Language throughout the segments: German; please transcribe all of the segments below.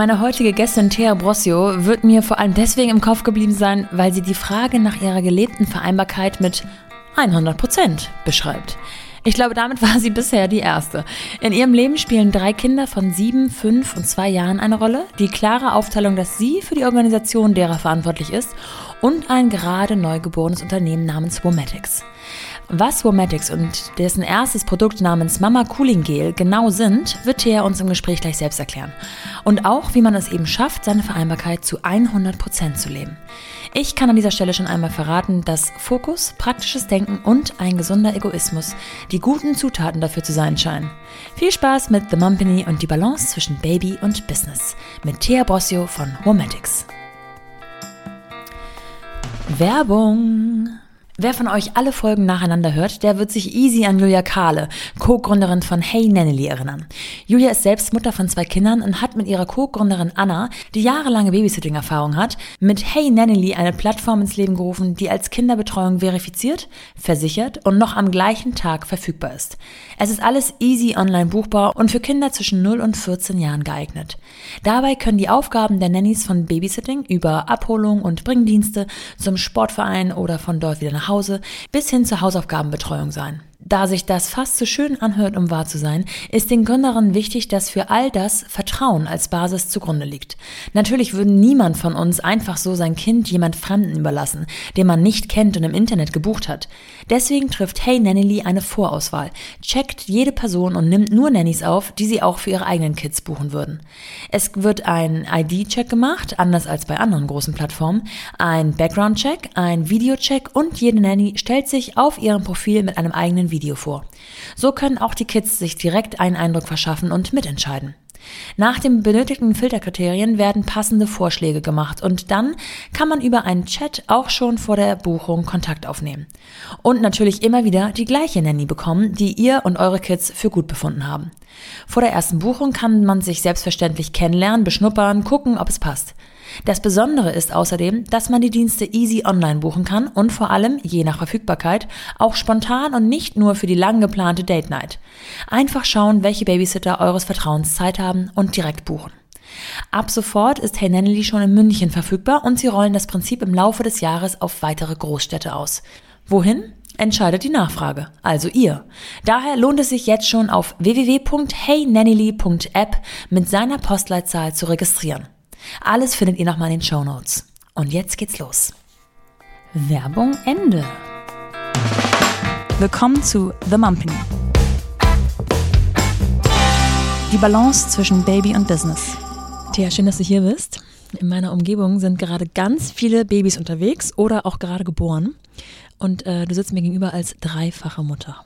Meine heutige Gästin Thea Brossio wird mir vor allem deswegen im Kopf geblieben sein, weil sie die Frage nach ihrer gelebten Vereinbarkeit mit 100 Prozent beschreibt. Ich glaube, damit war sie bisher die erste. In ihrem Leben spielen drei Kinder von sieben, fünf und zwei Jahren eine Rolle, die klare Aufteilung, dass sie für die Organisation derer verantwortlich ist und ein gerade neugeborenes Unternehmen namens Womatics. Was Womatics und dessen erstes Produkt namens Mama Cooling Gel genau sind, wird Thea uns im Gespräch gleich selbst erklären. Und auch, wie man es eben schafft, seine Vereinbarkeit zu 100% zu leben. Ich kann an dieser Stelle schon einmal verraten, dass Fokus, praktisches Denken und ein gesunder Egoismus die guten Zutaten dafür zu sein scheinen. Viel Spaß mit The Mumpany und die Balance zwischen Baby und Business mit Thea Bossio von Womatics. Werbung Wer von euch alle Folgen nacheinander hört, der wird sich easy an Julia Kahle, Co-Gründerin von Hey Nannily, erinnern. Julia ist selbst Mutter von zwei Kindern und hat mit ihrer Co-Gründerin Anna, die jahrelange Babysitting-Erfahrung hat, mit Hey Nannily eine Plattform ins Leben gerufen, die als Kinderbetreuung verifiziert, versichert und noch am gleichen Tag verfügbar ist. Es ist alles easy online buchbar und für Kinder zwischen 0 und 14 Jahren geeignet. Dabei können die Aufgaben der Nannies von Babysitting über Abholung und Bringdienste zum Sportverein oder von dort wieder nach Hause bis hin zur Hausaufgabenbetreuung sein. Da sich das fast zu schön anhört, um wahr zu sein, ist den Gründerinnen wichtig, dass für all das Vertrauen als Basis zugrunde liegt. Natürlich würde niemand von uns einfach so sein Kind jemand Fremden überlassen, den man nicht kennt und im Internet gebucht hat. Deswegen trifft Hey Nanny eine Vorauswahl, checkt jede Person und nimmt nur Nannies auf, die sie auch für ihre eigenen Kids buchen würden. Es wird ein ID-Check gemacht, anders als bei anderen großen Plattformen, ein Background-Check, ein Video-Check und jede Nanny stellt sich auf ihrem Profil mit einem eigenen Video Video vor. So können auch die Kids sich direkt einen Eindruck verschaffen und mitentscheiden. Nach den benötigten Filterkriterien werden passende Vorschläge gemacht und dann kann man über einen Chat auch schon vor der Buchung Kontakt aufnehmen. Und natürlich immer wieder die gleiche Nanny bekommen, die ihr und eure Kids für gut befunden haben. Vor der ersten Buchung kann man sich selbstverständlich kennenlernen, beschnuppern, gucken, ob es passt. Das Besondere ist außerdem, dass man die Dienste easy online buchen kann und vor allem, je nach Verfügbarkeit, auch spontan und nicht nur für die lang geplante Date Night. Einfach schauen, welche Babysitter eures Vertrauens Zeit haben und direkt buchen. Ab sofort ist Hey Nannily schon in München verfügbar und sie rollen das Prinzip im Laufe des Jahres auf weitere Großstädte aus. Wohin? Entscheidet die Nachfrage, also ihr. Daher lohnt es sich jetzt schon auf www.heynannily.app mit seiner Postleitzahl zu registrieren. Alles findet ihr nochmal in den Show Notes. Und jetzt geht's los. Werbung Ende. Willkommen zu The Mumpany. Die Balance zwischen Baby und Business. Thea, schön, dass du hier bist. In meiner Umgebung sind gerade ganz viele Babys unterwegs oder auch gerade geboren. Und äh, du sitzt mir gegenüber als dreifache Mutter.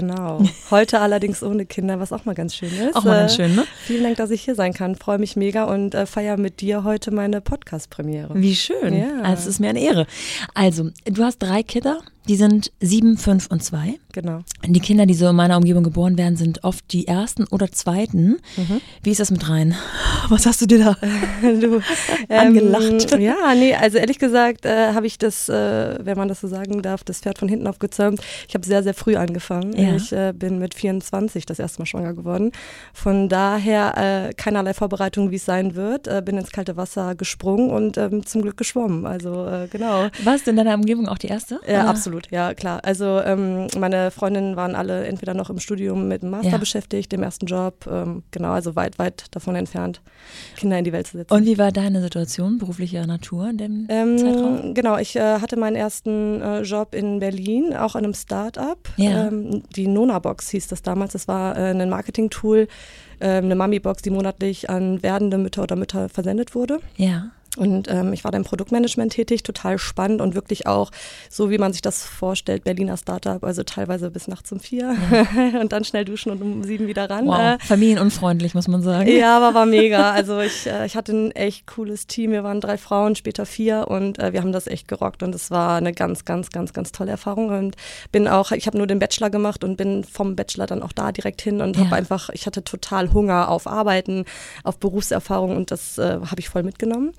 Genau. Heute allerdings ohne Kinder, was auch mal ganz schön ist. Auch mal ganz schön, ne? Äh, vielen Dank, dass ich hier sein kann. Freue mich mega und äh, feiere mit dir heute meine Podcast-Premiere. Wie schön. Ja. Also, es ist mir eine Ehre. Also, du hast drei Kinder. Die sind sieben, fünf und zwei. Genau. Die Kinder, die so in meiner Umgebung geboren werden, sind oft die ersten oder zweiten. Mhm. Wie ist das mit rein? Was hast du dir da du, angelacht? Ähm, ja, nee, also ehrlich gesagt äh, habe ich das, äh, wenn man das so sagen darf, das Pferd von hinten aufgezäumt. Ich habe sehr, sehr früh angefangen. Ja. Ich äh, bin mit 24 das erste Mal schwanger geworden. Von daher äh, keinerlei Vorbereitung, wie es sein wird. Äh, bin ins kalte Wasser gesprungen und ähm, zum Glück geschwommen. Also äh, genau. Warst du in deiner Umgebung auch die erste? Ja, absolut absolut, ja klar. Also ähm, meine Freundinnen waren alle entweder noch im Studium mit dem Master ja. beschäftigt, dem ersten Job, ähm, genau, also weit, weit davon entfernt, Kinder in die Welt zu setzen. Und wie war deine Situation beruflicher Natur in dem ähm, Zeitraum? Genau, ich äh, hatte meinen ersten äh, Job in Berlin, auch in einem Start-up. Ja. Ähm, die Nona-Box hieß das damals. Das war äh, ein Marketing-Tool, ähm, eine Mami-Box, die monatlich an werdende Mütter oder Mütter versendet wurde. Ja. Und ähm, ich war da im Produktmanagement tätig, total spannend und wirklich auch so, wie man sich das vorstellt, Berliner Startup, also teilweise bis nachts um vier ja. und dann schnell duschen und um sieben wieder ran. Wow. Äh, Familienunfreundlich, muss man sagen. Ja, aber war mega. Also ich, äh, ich hatte ein echt cooles Team. Wir waren drei Frauen, später vier und äh, wir haben das echt gerockt und es war eine ganz, ganz, ganz, ganz tolle Erfahrung und bin auch, ich habe nur den Bachelor gemacht und bin vom Bachelor dann auch da direkt hin und ja. habe einfach, ich hatte total Hunger auf Arbeiten, auf Berufserfahrung und das äh, habe ich voll mitgenommen.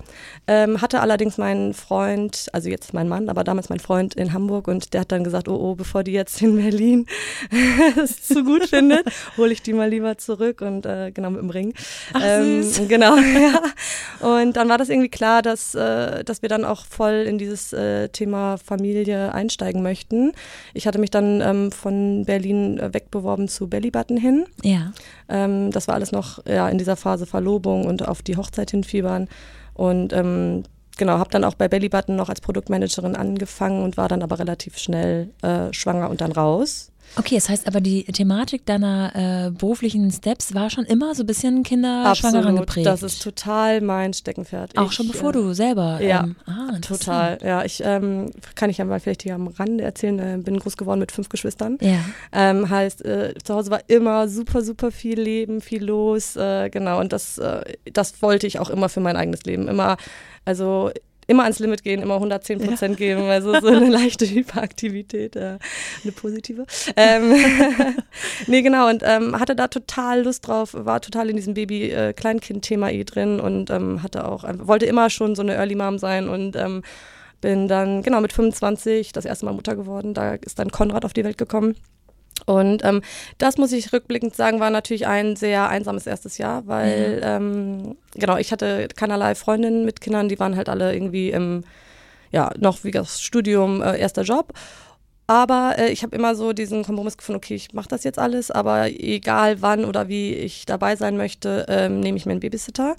Ähm, hatte allerdings meinen Freund, also jetzt mein Mann, aber damals mein Freund in Hamburg und der hat dann gesagt, oh, oh, bevor die jetzt in Berlin es zu gut findet, hole ich die mal lieber zurück und äh, genau mit dem Ring. Ach, ähm, süß. Genau, ja. Und dann war das irgendwie klar, dass, äh, dass wir dann auch voll in dieses äh, Thema Familie einsteigen möchten. Ich hatte mich dann ähm, von Berlin äh, wegbeworben zu Bellybutton hin. Ja. Ähm, das war alles noch ja, in dieser Phase Verlobung und auf die Hochzeit hinfiebern. Und ähm, genau, habe dann auch bei Bellybutton noch als Produktmanagerin angefangen und war dann aber relativ schnell äh, schwanger und dann raus. Okay, das heißt aber, die Thematik deiner äh, beruflichen Steps war schon immer so ein bisschen kinderschwangeren geprägt. Das ist total mein Steckenpferd. Auch ich, schon bevor äh, du selber. Ja, ähm, ah, total. Ja, ich ähm, kann ich ja mal vielleicht hier am Rande erzählen. Äh, bin groß geworden mit fünf Geschwistern. Ja. Ähm, heißt, äh, zu Hause war immer super, super viel Leben, viel los. Äh, genau, und das, äh, das wollte ich auch immer für mein eigenes Leben. Immer, also immer ans Limit gehen, immer 110 Prozent ja. geben, also so eine leichte Hyperaktivität, äh, eine positive. Ähm, nee, genau, und ähm, hatte da total Lust drauf, war total in diesem Baby-Kleinkind-Thema eh drin und ähm, hatte auch, wollte immer schon so eine Early Mom sein und ähm, bin dann, genau, mit 25 das erste Mal Mutter geworden. Da ist dann Konrad auf die Welt gekommen. Und ähm, das muss ich rückblickend sagen, war natürlich ein sehr einsames erstes Jahr, weil ja. ähm, genau, ich hatte keinerlei Freundinnen mit Kindern, die waren halt alle irgendwie im, ja, noch wie das Studium, äh, erster Job. Aber äh, ich habe immer so diesen Kompromiss gefunden, okay, ich mache das jetzt alles, aber egal wann oder wie ich dabei sein möchte, ähm, nehme ich mir einen Babysitter.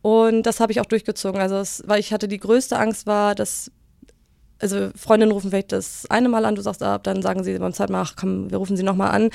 Und das habe ich auch durchgezogen. Also, es, weil ich hatte die größte Angst war, dass also Freundinnen rufen vielleicht das eine Mal an, du sagst ab, dann sagen sie beim zweiten Mal, ach komm, wir rufen sie nochmal an.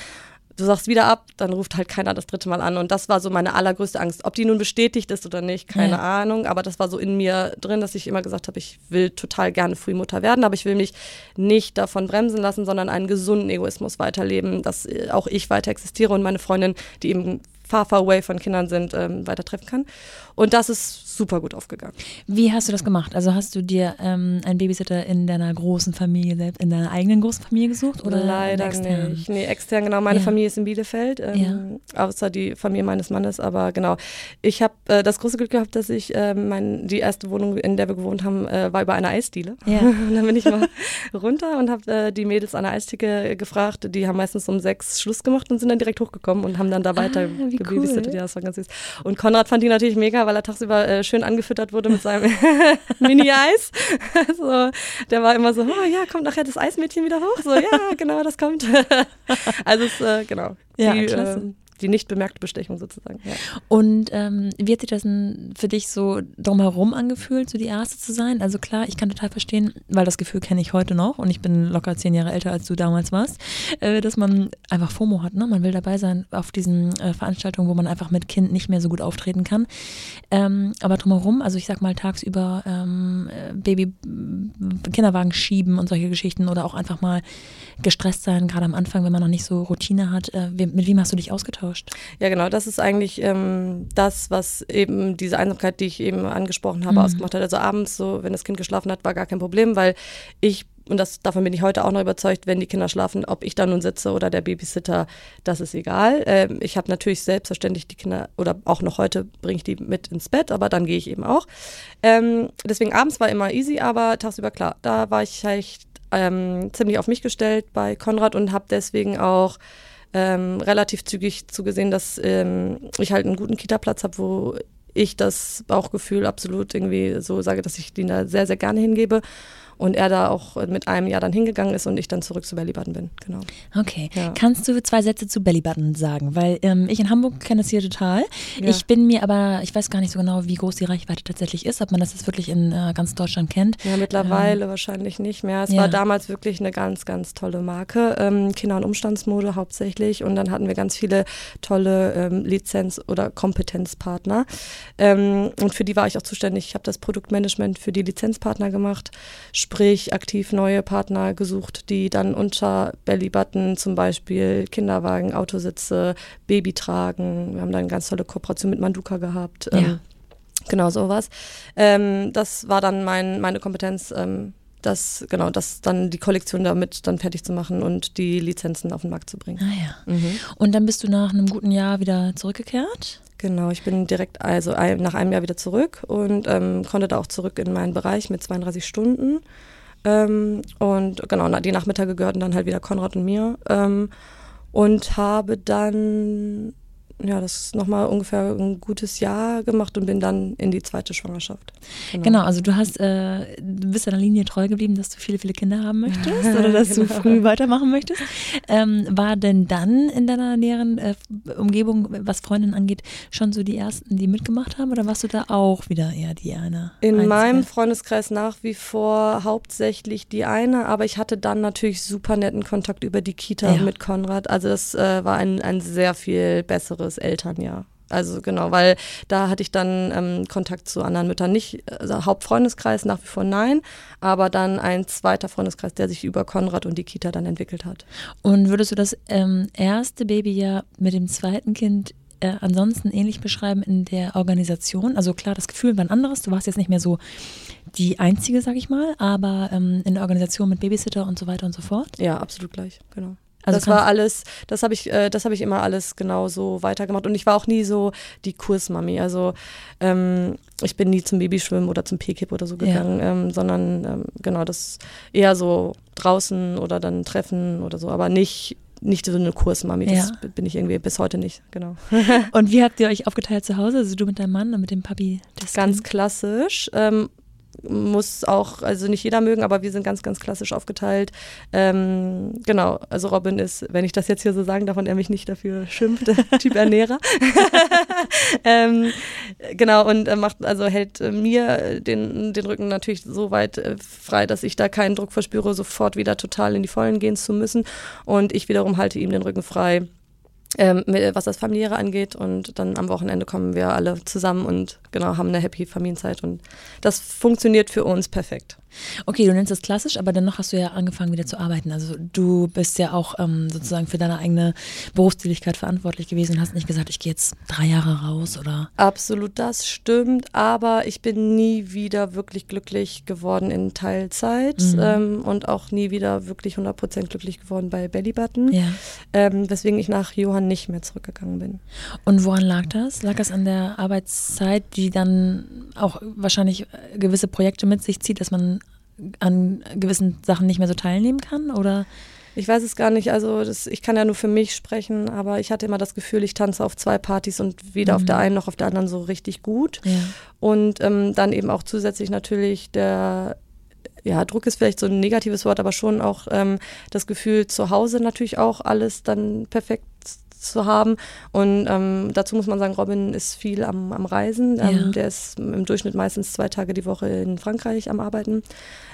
Du sagst wieder ab, dann ruft halt keiner das dritte Mal an. Und das war so meine allergrößte Angst. Ob die nun bestätigt ist oder nicht, keine ja. Ahnung. Aber das war so in mir drin, dass ich immer gesagt habe, ich will total gerne Frühmutter werden, aber ich will mich nicht davon bremsen lassen, sondern einen gesunden Egoismus weiterleben, dass äh, auch ich weiter existiere und meine Freundin, die eben far, far away von Kindern sind, ähm, weiter treffen kann. Und das ist super gut aufgegangen. Wie hast du das gemacht? Also hast du dir ähm, einen Babysitter in deiner großen Familie selbst, in deiner eigenen großen Familie gesucht? Oder Leider extern? nicht. Nee, extern, genau. Meine ja. Familie ist in Bielefeld, ähm, ja. außer die Familie meines Mannes, aber genau. Ich habe äh, das große Glück gehabt, dass ich äh, mein, die erste Wohnung, in der wir gewohnt haben, äh, war über eine Eisdiele. Ja. und dann bin ich mal runter und habe äh, die Mädels an der Eistheke gefragt. Die haben meistens um sechs Schluss gemacht und sind dann direkt hochgekommen und haben dann da weiter ah, gebabysittet. Cool. Ja, das war ganz süß. Und Konrad fand die natürlich mega, weil er tagsüber äh, schön angefüttert wurde mit seinem Mini-Eis. also, der war immer so, oh ja, kommt nachher das Eismädchen wieder hoch. So, ja, genau, das kommt. also, es, äh, genau. Ja, die, klasse. Äh, die nicht bemerkte Bestechung sozusagen. Ja. Und ähm, wie hat sich das für dich so drumherum angefühlt, so die Erste zu sein? Also klar, ich kann total verstehen, weil das Gefühl kenne ich heute noch und ich bin locker zehn Jahre älter, als du damals warst, äh, dass man einfach FOMO hat. Ne? Man will dabei sein auf diesen äh, Veranstaltungen, wo man einfach mit Kind nicht mehr so gut auftreten kann. Ähm, aber drumherum, also ich sag mal tagsüber ähm, Baby, Kinderwagen schieben und solche Geschichten oder auch einfach mal gestresst sein, gerade am Anfang, wenn man noch nicht so Routine hat. Äh, mit wem hast du dich ausgetauscht? Ja, genau, das ist eigentlich ähm, das, was eben diese Einsamkeit, die ich eben angesprochen habe, mhm. ausgemacht hat. Also abends, so wenn das Kind geschlafen hat, war gar kein Problem, weil ich und das, davon bin ich heute auch noch überzeugt, wenn die Kinder schlafen, ob ich da nun sitze oder der Babysitter, das ist egal. Ähm, ich habe natürlich selbstverständlich die Kinder, oder auch noch heute bringe ich die mit ins Bett, aber dann gehe ich eben auch. Ähm, deswegen abends war immer easy, aber tagsüber klar, da war ich halt ähm, ziemlich auf mich gestellt bei Konrad und habe deswegen auch ähm, relativ zügig zugesehen, dass ähm, ich halt einen guten Kita-Platz habe, wo ich das Bauchgefühl absolut irgendwie so sage, dass ich den da sehr, sehr gerne hingebe und er da auch mit einem Jahr dann hingegangen ist und ich dann zurück zu Bellybutton bin. Genau. Okay. Ja. Kannst du zwei Sätze zu Bellybutton sagen? Weil ähm, ich in Hamburg kenne es hier total. Ja. Ich bin mir aber, ich weiß gar nicht so genau, wie groß die Reichweite tatsächlich ist, ob man das jetzt wirklich in äh, ganz Deutschland kennt. Ja, mittlerweile ähm, wahrscheinlich nicht mehr. Es ja. war damals wirklich eine ganz, ganz tolle Marke. Ähm, Kinder- und Umstandsmode hauptsächlich und dann hatten wir ganz viele tolle ähm, Lizenz- oder Kompetenzpartner. Ähm, und für die war ich auch zuständig. Ich habe das Produktmanagement für die Lizenzpartner gemacht sprich aktiv neue Partner gesucht, die dann unter Bellybutton zum Beispiel Kinderwagen, Autositze, Baby tragen. Wir haben da eine ganz tolle Kooperation mit Manduka gehabt. Ja. Ähm, genau sowas. Ähm, das war dann mein, meine Kompetenz. Ähm, das, genau, das dann die Kollektion damit dann fertig zu machen und die Lizenzen auf den Markt zu bringen. Ah ja. Mhm. Und dann bist du nach einem guten Jahr wieder zurückgekehrt? Genau, ich bin direkt also ein, nach einem Jahr wieder zurück und ähm, konnte da auch zurück in meinen Bereich mit 32 Stunden. Ähm, und genau, die Nachmittage gehörten dann halt wieder Konrad und mir. Ähm, und habe dann ja, das ist nochmal ungefähr ein gutes Jahr gemacht und bin dann in die zweite Schwangerschaft. Genau, genau also du hast, äh, du bist deiner Linie treu geblieben, dass du viele, viele Kinder haben möchtest oder dass genau. du früh weitermachen möchtest. Ähm, war denn dann in deiner näheren äh, Umgebung, was Freundinnen angeht, schon so die ersten, die mitgemacht haben oder warst du da auch wieder eher die eine? In Einzige? meinem Freundeskreis nach wie vor hauptsächlich die eine, aber ich hatte dann natürlich super netten Kontakt über die Kita ja. mit Konrad. Also das äh, war ein, ein sehr viel besseres Eltern, ja. Also genau, weil da hatte ich dann ähm, Kontakt zu anderen Müttern. Nicht also Hauptfreundeskreis nach wie vor nein, aber dann ein zweiter Freundeskreis, der sich über Konrad und die Kita dann entwickelt hat. Und würdest du das ähm, erste Babyjahr mit dem zweiten Kind äh, ansonsten ähnlich beschreiben in der Organisation? Also klar, das Gefühl war ein anderes. Du warst jetzt nicht mehr so die Einzige, sag ich mal, aber ähm, in der Organisation mit Babysitter und so weiter und so fort? Ja, absolut gleich, genau. Also das war alles, das habe ich, äh, das habe ich immer alles genau so weitergemacht. Und ich war auch nie so die Kursmami. Also ähm, ich bin nie zum Babyschwimmen oder zum P-Kip oder so gegangen, ja. ähm, sondern ähm, genau das eher so draußen oder dann Treffen oder so, aber nicht nicht so eine Kursmami. Das ja. bin ich irgendwie bis heute nicht, genau. und wie habt ihr euch aufgeteilt zu Hause? Also du mit deinem Mann und mit dem Papi? Ganz kind? klassisch. Ähm, muss auch, also nicht jeder mögen, aber wir sind ganz, ganz klassisch aufgeteilt. Ähm, genau, also Robin ist, wenn ich das jetzt hier so sagen darf und er mich nicht dafür schimpft, Typ Ernährer. ähm, genau, und er macht, also hält mir den, den Rücken natürlich so weit äh, frei, dass ich da keinen Druck verspüre, sofort wieder total in die Vollen gehen zu müssen. Und ich wiederum halte ihm den Rücken frei ähm, was das Familiäre angeht. Und dann am Wochenende kommen wir alle zusammen und genau haben eine happy Familienzeit. Und das funktioniert für uns perfekt. Okay, du nennst das klassisch, aber dennoch hast du ja angefangen wieder zu arbeiten. Also du bist ja auch ähm, sozusagen für deine eigene Berufstätigkeit verantwortlich gewesen und hast nicht gesagt, ich gehe jetzt drei Jahre raus oder. Absolut, das stimmt, aber ich bin nie wieder wirklich glücklich geworden in Teilzeit mhm. ähm, und auch nie wieder wirklich 100% glücklich geworden bei Bellybutton, ja. ähm, weswegen ich nach Johann nicht mehr zurückgegangen bin. Und woran lag das? Lag das an der Arbeitszeit, die dann auch wahrscheinlich gewisse Projekte mit sich zieht, dass man an gewissen Sachen nicht mehr so teilnehmen kann? Oder? Ich weiß es gar nicht. Also das, ich kann ja nur für mich sprechen, aber ich hatte immer das Gefühl, ich tanze auf zwei Partys und weder mhm. auf der einen noch auf der anderen so richtig gut. Ja. Und ähm, dann eben auch zusätzlich natürlich der ja, Druck ist vielleicht so ein negatives Wort, aber schon auch ähm, das Gefühl, zu Hause natürlich auch alles dann perfekt zu haben. Und ähm, dazu muss man sagen, Robin ist viel am, am Reisen. Ähm, ja. Der ist im Durchschnitt meistens zwei Tage die Woche in Frankreich am Arbeiten.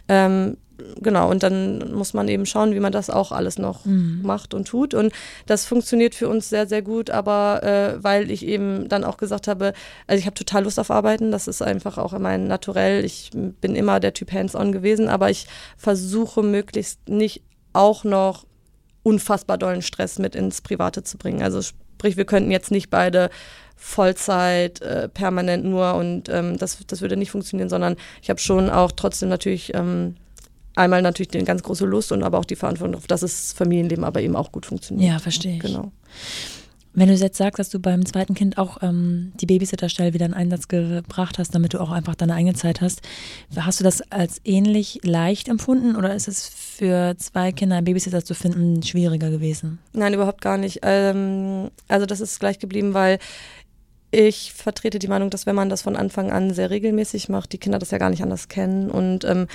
Ähm, genau, und dann muss man eben schauen, wie man das auch alles noch mhm. macht und tut. Und das funktioniert für uns sehr, sehr gut, aber äh, weil ich eben dann auch gesagt habe, also ich habe total Lust auf Arbeiten, das ist einfach auch mein Naturell. Ich bin immer der Typ Hands-on gewesen, aber ich versuche möglichst nicht auch noch unfassbar dollen Stress mit ins Private zu bringen. Also sprich, wir könnten jetzt nicht beide Vollzeit, äh, permanent nur und ähm, das, das würde nicht funktionieren, sondern ich habe schon auch trotzdem natürlich ähm, einmal natürlich eine ganz große Lust und aber auch die Verantwortung auf, dass das Familienleben aber eben auch gut funktioniert. Ja, verstehe ich. Genau. Wenn du jetzt sagst, dass du beim zweiten Kind auch ähm, die Babysitterstelle wieder in Einsatz gebracht hast, damit du auch einfach deine eigene Zeit hast, hast du das als ähnlich leicht empfunden oder ist es für zwei Kinder einen Babysitter zu finden schwieriger gewesen? Nein, überhaupt gar nicht. Ähm, also das ist gleich geblieben, weil ich vertrete die Meinung, dass wenn man das von Anfang an sehr regelmäßig macht, die Kinder das ja gar nicht anders kennen und ähm,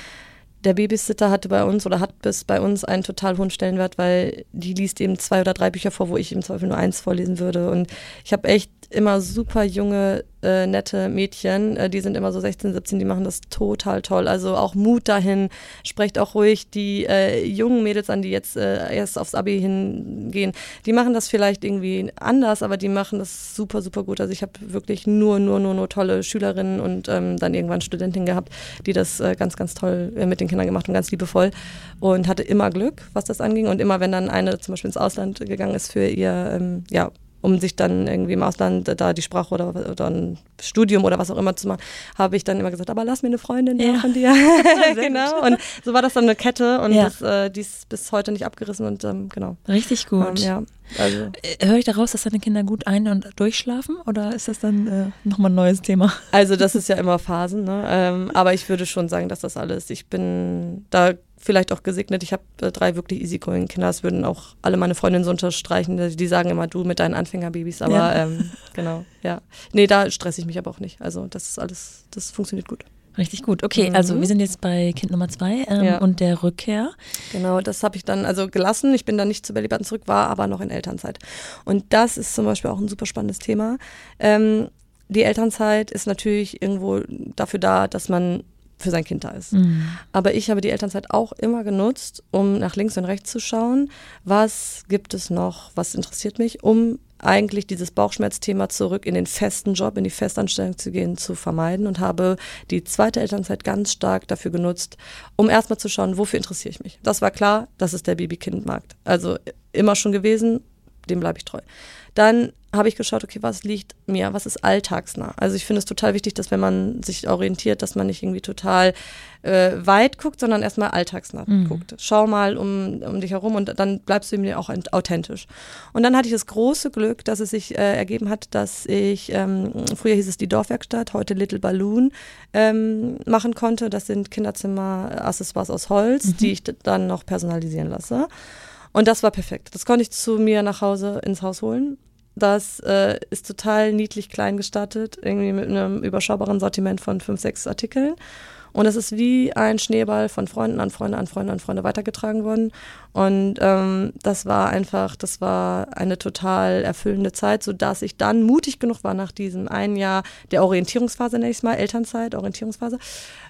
der Babysitter hatte bei uns oder hat bis bei uns einen total hohen Stellenwert, weil die liest eben zwei oder drei Bücher vor, wo ich im Zweifel nur eins vorlesen würde. Und ich habe echt immer super junge, äh, nette Mädchen, äh, die sind immer so 16, 17, die machen das total toll. Also auch Mut dahin, sprecht auch ruhig die äh, jungen Mädels an, die jetzt äh, erst aufs Abi hingehen. Die machen das vielleicht irgendwie anders, aber die machen das super, super gut. Also ich habe wirklich nur, nur, nur, nur tolle Schülerinnen und ähm, dann irgendwann Studentinnen gehabt, die das äh, ganz, ganz toll äh, mit den Kindern gemacht haben, ganz liebevoll und hatte immer Glück, was das anging. Und immer, wenn dann eine zum Beispiel ins Ausland gegangen ist für ihr, ähm, ja, um sich dann irgendwie im Ausland da die Sprache oder, oder ein Studium oder was auch immer zu machen, habe ich dann immer gesagt, aber lass mir eine Freundin ja. von dir. genau. Und so war das dann eine Kette und ja. das, äh, die ist bis heute nicht abgerissen und ähm, genau. Richtig gut. Ähm, ja. Also. Äh, Höre ich daraus, dass deine Kinder gut ein- und durchschlafen oder ist das dann äh, nochmal ein neues Thema? Also das ist ja immer Phasen, ne? Ähm, aber ich würde schon sagen, dass das alles, ich bin da vielleicht auch gesegnet. Ich habe äh, drei wirklich easygoing Kinder. Das würden auch alle meine Freundinnen so unterstreichen. Die, die sagen immer, du mit deinen Anfängerbabys. Aber ja. ähm, genau, ja. Nee, da stresse ich mich aber auch nicht. Also das ist alles, das funktioniert gut. Richtig gut. Okay, mhm. also wir sind jetzt bei Kind Nummer zwei ähm, ja. und der Rückkehr. Genau, das habe ich dann also gelassen. Ich bin dann nicht zu Belly Button zurück, war aber noch in Elternzeit. Und das ist zum Beispiel auch ein super spannendes Thema. Ähm, die Elternzeit ist natürlich irgendwo dafür da, dass man für sein Kind da ist. Mhm. Aber ich habe die Elternzeit auch immer genutzt, um nach links und rechts zu schauen, was gibt es noch, was interessiert mich, um eigentlich dieses Bauchschmerzthema zurück in den festen Job, in die Festanstellung zu gehen, zu vermeiden und habe die zweite Elternzeit ganz stark dafür genutzt, um erstmal zu schauen, wofür interessiere ich mich. Das war klar, das ist der Baby-Kind-Markt. Also immer schon gewesen, dem bleibe ich treu. Dann habe ich geschaut, okay, was liegt mir, was ist alltagsnah? Also ich finde es total wichtig, dass wenn man sich orientiert, dass man nicht irgendwie total äh, weit guckt, sondern erstmal alltagsnah mhm. guckt. Schau mal um, um dich herum und dann bleibst du mir auch authentisch. Und dann hatte ich das große Glück, dass es sich äh, ergeben hat, dass ich, ähm, früher hieß es die Dorfwerkstatt, heute Little Balloon, ähm, machen konnte. Das sind Kinderzimmer-Accessoires aus Holz, mhm. die ich dann noch personalisieren lasse. Und das war perfekt. Das konnte ich zu mir nach Hause ins Haus holen. Das äh, ist total niedlich klein gestattet, irgendwie mit einem überschaubaren Sortiment von fünf, sechs Artikeln. Und es ist wie ein Schneeball von Freunden an Freunde an Freunde an Freunde weitergetragen worden. Und ähm, das war einfach, das war eine total erfüllende Zeit, sodass ich dann mutig genug war nach diesem einen Jahr der Orientierungsphase, nenne ich es mal, Elternzeit, Orientierungsphase,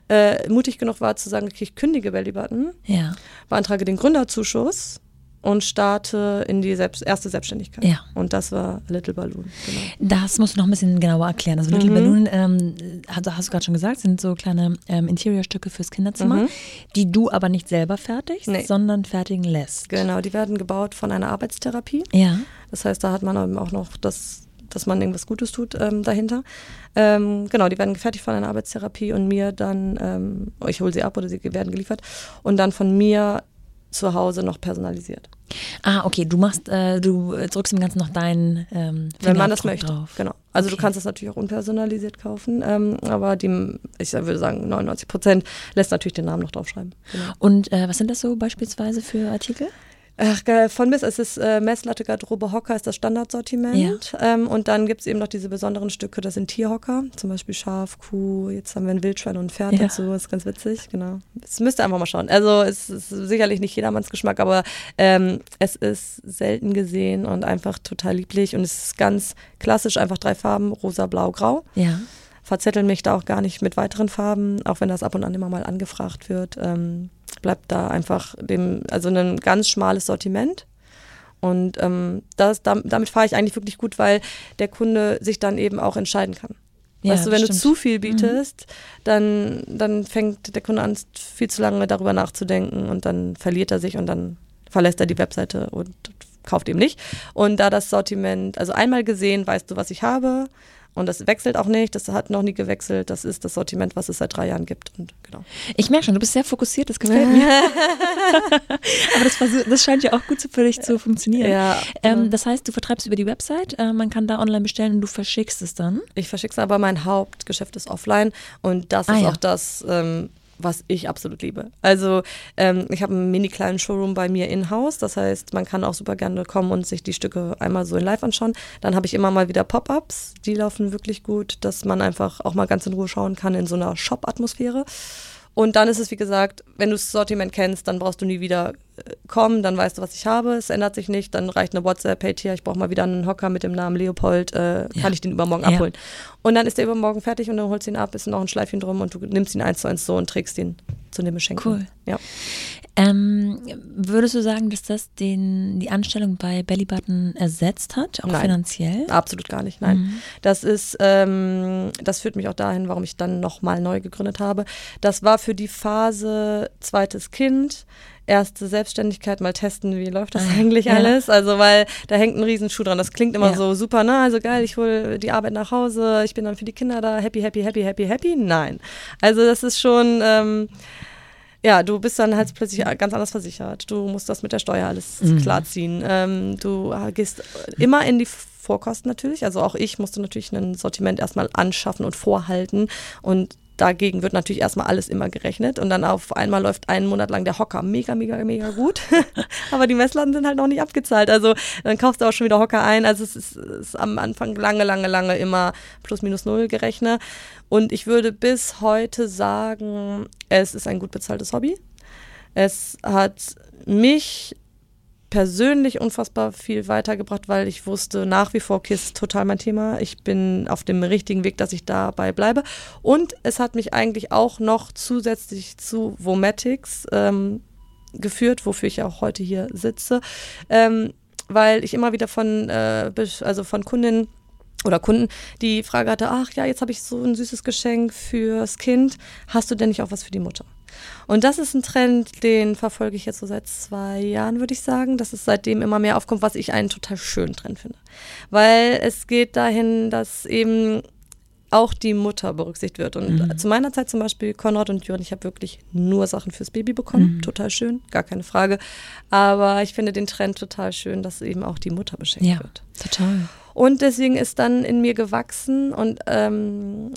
äh, mutig genug war zu sagen, okay, ich kündige Belly Button, ja. beantrage den Gründerzuschuss und starte in die selbst, erste Selbstständigkeit. Ja. Und das war Little Balloon. Genau. Das musst du noch ein bisschen genauer erklären. Also Little mhm. Balloon, ähm, also hast du gerade schon gesagt, sind so kleine ähm, Interiorstücke fürs Kinderzimmer, mhm. die du aber nicht selber fertigst, nee. sondern fertigen lässt. Genau, die werden gebaut von einer Arbeitstherapie. Ja. Das heißt, da hat man eben auch noch das dass man irgendwas Gutes tut ähm, dahinter. Ähm, genau, die werden gefertigt von einer Arbeitstherapie und mir dann, ähm, ich hole sie ab oder sie werden geliefert und dann von mir zu Hause noch personalisiert. Ah, okay, du machst, äh, du drückst im Ganzen noch deinen ähm, Wenn man das möchte, drauf. genau. Also okay. du kannst es natürlich auch unpersonalisiert kaufen, ähm, aber die, ich würde sagen 99 Prozent lässt natürlich den Namen noch draufschreiben. Genau. Und äh, was sind das so beispielsweise für Artikel? Ach, von bis, es ist äh, Messlatte, Garderobe, Hocker ist das Standardsortiment. Ja. Ähm, und dann gibt es eben noch diese besonderen Stücke, das sind Tierhocker, zum Beispiel Schaf, Kuh, jetzt haben wir ein Wildschwein und ein Pferd ja. dazu, das ist ganz witzig, genau. Das müsst ihr einfach mal schauen. Also es ist sicherlich nicht jedermanns Geschmack, aber ähm, es ist selten gesehen und einfach total lieblich und es ist ganz klassisch, einfach drei Farben, rosa, blau, grau. Ja verzetteln mich da auch gar nicht mit weiteren Farben, auch wenn das ab und an immer mal angefragt wird. Ähm, bleibt da einfach dem, also ein ganz schmales Sortiment. Und ähm, das, damit fahre ich eigentlich wirklich gut, weil der Kunde sich dann eben auch entscheiden kann. Ja, weißt du, wenn stimmt. du zu viel bietest, mhm. dann, dann fängt der Kunde an, viel zu lange darüber nachzudenken und dann verliert er sich und dann verlässt er die Webseite und kauft eben nicht. Und da das Sortiment, also einmal gesehen, weißt du, was ich habe, und das wechselt auch nicht, das hat noch nie gewechselt. Das ist das Sortiment, was es seit drei Jahren gibt. Und genau. Ich merke schon, du bist sehr fokussiert, das gefällt mir. Aber das, das, scheint ja auch gut für dich zu funktionieren. Ja, ähm, genau. das heißt, du vertreibst über die Website, äh, man kann da online bestellen und du verschickst es dann? Ich verschicke es, aber mein Hauptgeschäft ist offline und das ah, ist ja. auch das, ähm, was ich absolut liebe. Also ähm, ich habe einen mini kleinen Showroom bei mir in-house, das heißt, man kann auch super gerne kommen und sich die Stücke einmal so in live anschauen. Dann habe ich immer mal wieder Pop-ups, die laufen wirklich gut, dass man einfach auch mal ganz in Ruhe schauen kann in so einer Shop-Atmosphäre. Und dann ist es, wie gesagt, wenn du das Sortiment kennst, dann brauchst du nie wieder äh, kommen, dann weißt du, was ich habe, es ändert sich nicht, dann reicht eine WhatsApp, hey Tia, ich brauche mal wieder einen Hocker mit dem Namen Leopold, äh, ja. kann ich den übermorgen ja. abholen. Und dann ist der übermorgen fertig und dann holst du ihn ab, ist noch ein Schleifchen drum und du nimmst ihn eins zu eins so und trägst ihn zu dem Beschenken. Cool. Ja. Ähm, würdest du sagen, dass das den, die Anstellung bei Bellybutton ersetzt hat, auch nein, finanziell? Absolut gar nicht, nein. Mhm. Das ist, ähm, das führt mich auch dahin, warum ich dann nochmal neu gegründet habe. Das war für die Phase zweites Kind erste Selbstständigkeit mal testen, wie läuft das ah, eigentlich ja. alles. Also weil da hängt ein Riesenschuh dran. Das klingt immer ja. so super, ne? Also geil, ich hole die Arbeit nach Hause, ich bin dann für die Kinder da, happy, happy, happy, happy, happy. Nein. Also das ist schon. Ähm, ja, du bist dann halt plötzlich ganz anders versichert. Du musst das mit der Steuer alles mhm. klarziehen. Ähm, du gehst immer in die Vorkosten natürlich. Also auch ich musste natürlich ein Sortiment erstmal anschaffen und vorhalten. Und dagegen wird natürlich erstmal alles immer gerechnet und dann auf einmal läuft einen Monat lang der Hocker mega, mega, mega gut. Aber die Messladen sind halt noch nicht abgezahlt. Also dann kaufst du auch schon wieder Hocker ein. Also es ist, ist am Anfang lange, lange, lange immer plus minus null gerechnet. Und ich würde bis heute sagen, es ist ein gut bezahltes Hobby. Es hat mich persönlich unfassbar viel weitergebracht, weil ich wusste, nach wie vor KISS total mein Thema. Ich bin auf dem richtigen Weg, dass ich dabei bleibe. Und es hat mich eigentlich auch noch zusätzlich zu Vomatics ähm, geführt, wofür ich auch heute hier sitze, ähm, weil ich immer wieder von, äh, also von Kundinnen oder Kunden die Frage hatte, ach ja, jetzt habe ich so ein süßes Geschenk fürs Kind, hast du denn nicht auch was für die Mutter? Und das ist ein Trend, den verfolge ich jetzt so seit zwei Jahren, würde ich sagen, dass es seitdem immer mehr aufkommt, was ich einen total schönen Trend finde. Weil es geht dahin, dass eben auch die Mutter berücksichtigt wird. Und mhm. zu meiner Zeit zum Beispiel, Konrad und Jürgen, ich habe wirklich nur Sachen fürs Baby bekommen. Mhm. Total schön, gar keine Frage. Aber ich finde den Trend total schön, dass eben auch die Mutter beschenkt ja, wird. Total. Und deswegen ist dann in mir gewachsen und ähm,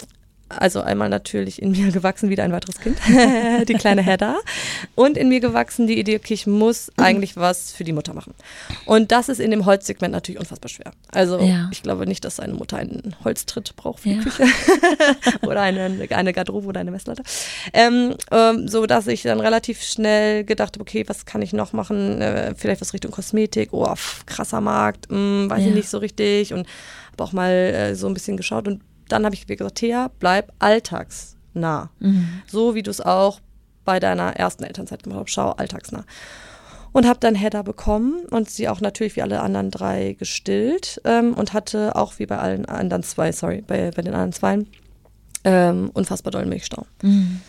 also einmal natürlich in mir gewachsen wieder ein weiteres Kind, die kleine Hedda. Und in mir gewachsen die Idee, okay, ich muss eigentlich was für die Mutter machen. Und das ist in dem Holzsegment natürlich unfassbar schwer. Also ja. ich glaube nicht, dass eine Mutter einen Holztritt braucht für ja. die Küche oder eine, eine Garderobe oder eine Messlatte. Ähm, ähm, so dass ich dann relativ schnell gedacht habe, okay, was kann ich noch machen? Äh, vielleicht was Richtung Kosmetik. Oh, pff, krasser Markt, mh, hm, weiß ja. ich nicht so richtig. Und habe auch mal äh, so ein bisschen geschaut und dann habe ich gesagt, Thea, bleib alltagsnah. Mhm. So wie du es auch bei deiner ersten Elternzeit gemacht hast. Schau alltagsnah. Und habe dann Hedda bekommen und sie auch natürlich wie alle anderen drei gestillt ähm, und hatte auch wie bei allen anderen zwei, sorry, bei, bei den anderen zwei, ähm, unfassbar dollen Milchstau. Mhm.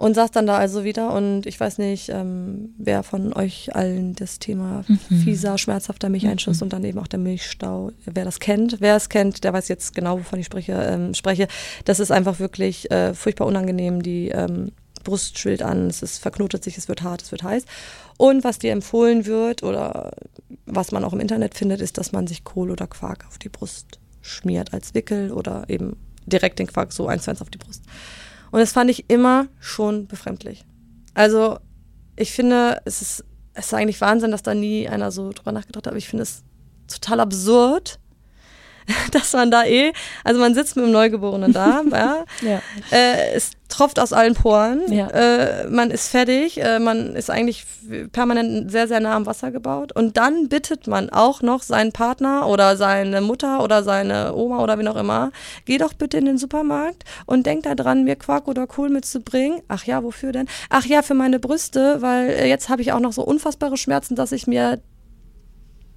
Und saß dann da also wieder und ich weiß nicht, ähm, wer von euch allen das Thema mhm. fieser, schmerzhafter Milcheinschuss mhm. und dann eben auch der Milchstau, wer das kennt. Wer es kennt, der weiß jetzt genau, wovon ich spreche. Ähm, spreche. Das ist einfach wirklich äh, furchtbar unangenehm. Die ähm, Brust schwillt an, es ist, verknotet sich, es wird hart, es wird heiß. Und was dir empfohlen wird oder was man auch im Internet findet, ist, dass man sich Kohl oder Quark auf die Brust schmiert als Wickel oder eben direkt den Quark so eins zu eins auf die Brust. Und das fand ich immer schon befremdlich. Also ich finde, es ist, es ist eigentlich Wahnsinn, dass da nie einer so drüber nachgedacht hat, aber ich finde es total absurd, dass man da eh, also man sitzt mit dem Neugeborenen da, ja, ja. Äh, es tropft aus allen Poren, ja. äh, man ist fertig, äh, man ist eigentlich permanent sehr, sehr nah am Wasser gebaut und dann bittet man auch noch seinen Partner oder seine Mutter oder seine Oma oder wie auch immer, geh doch bitte in den Supermarkt und denk da dran, mir Quark oder Kohl mitzubringen. Ach ja, wofür denn? Ach ja, für meine Brüste, weil äh, jetzt habe ich auch noch so unfassbare Schmerzen, dass ich mir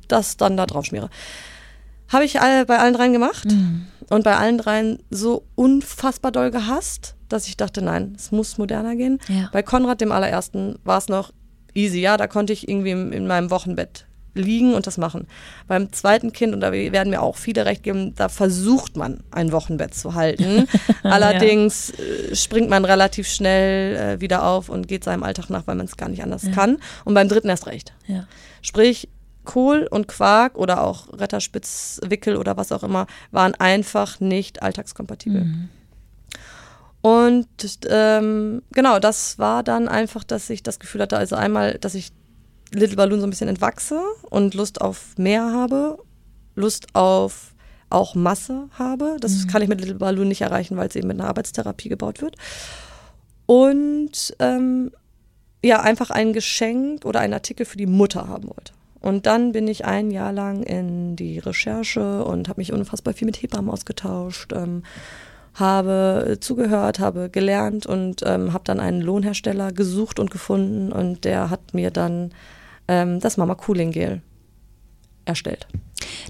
das dann da drauf schmiere. Habe ich alle, bei allen dreien gemacht mhm. und bei allen dreien so unfassbar doll gehasst, dass ich dachte, nein, es muss moderner gehen. Ja. Bei Konrad, dem allerersten, war es noch easy, ja, da konnte ich irgendwie in meinem Wochenbett liegen und das machen. Beim zweiten Kind, und da werden mir auch viele recht geben, da versucht man ein Wochenbett zu halten. Allerdings ja. Äh, springt man relativ schnell äh, wieder auf und geht seinem Alltag nach, weil man es gar nicht anders ja. kann. Und beim dritten erst recht. Ja. Sprich, Kohl und Quark oder auch Retterspitzwickel oder was auch immer waren einfach nicht alltagskompatibel. Mhm. Und ähm, genau, das war dann einfach, dass ich das Gefühl hatte, also einmal, dass ich Little Balloon so ein bisschen entwachse und Lust auf mehr habe, Lust auf auch Masse habe. Das mhm. kann ich mit Little Balloon nicht erreichen, weil es eben mit einer Arbeitstherapie gebaut wird. Und ähm, ja, einfach ein Geschenk oder einen Artikel für die Mutter haben wollte. Und dann bin ich ein Jahr lang in die Recherche und habe mich unfassbar viel mit Hebammen ausgetauscht, ähm, habe zugehört, habe gelernt und ähm, habe dann einen Lohnhersteller gesucht und gefunden und der hat mir dann ähm, das Mama Cooling Gel erstellt.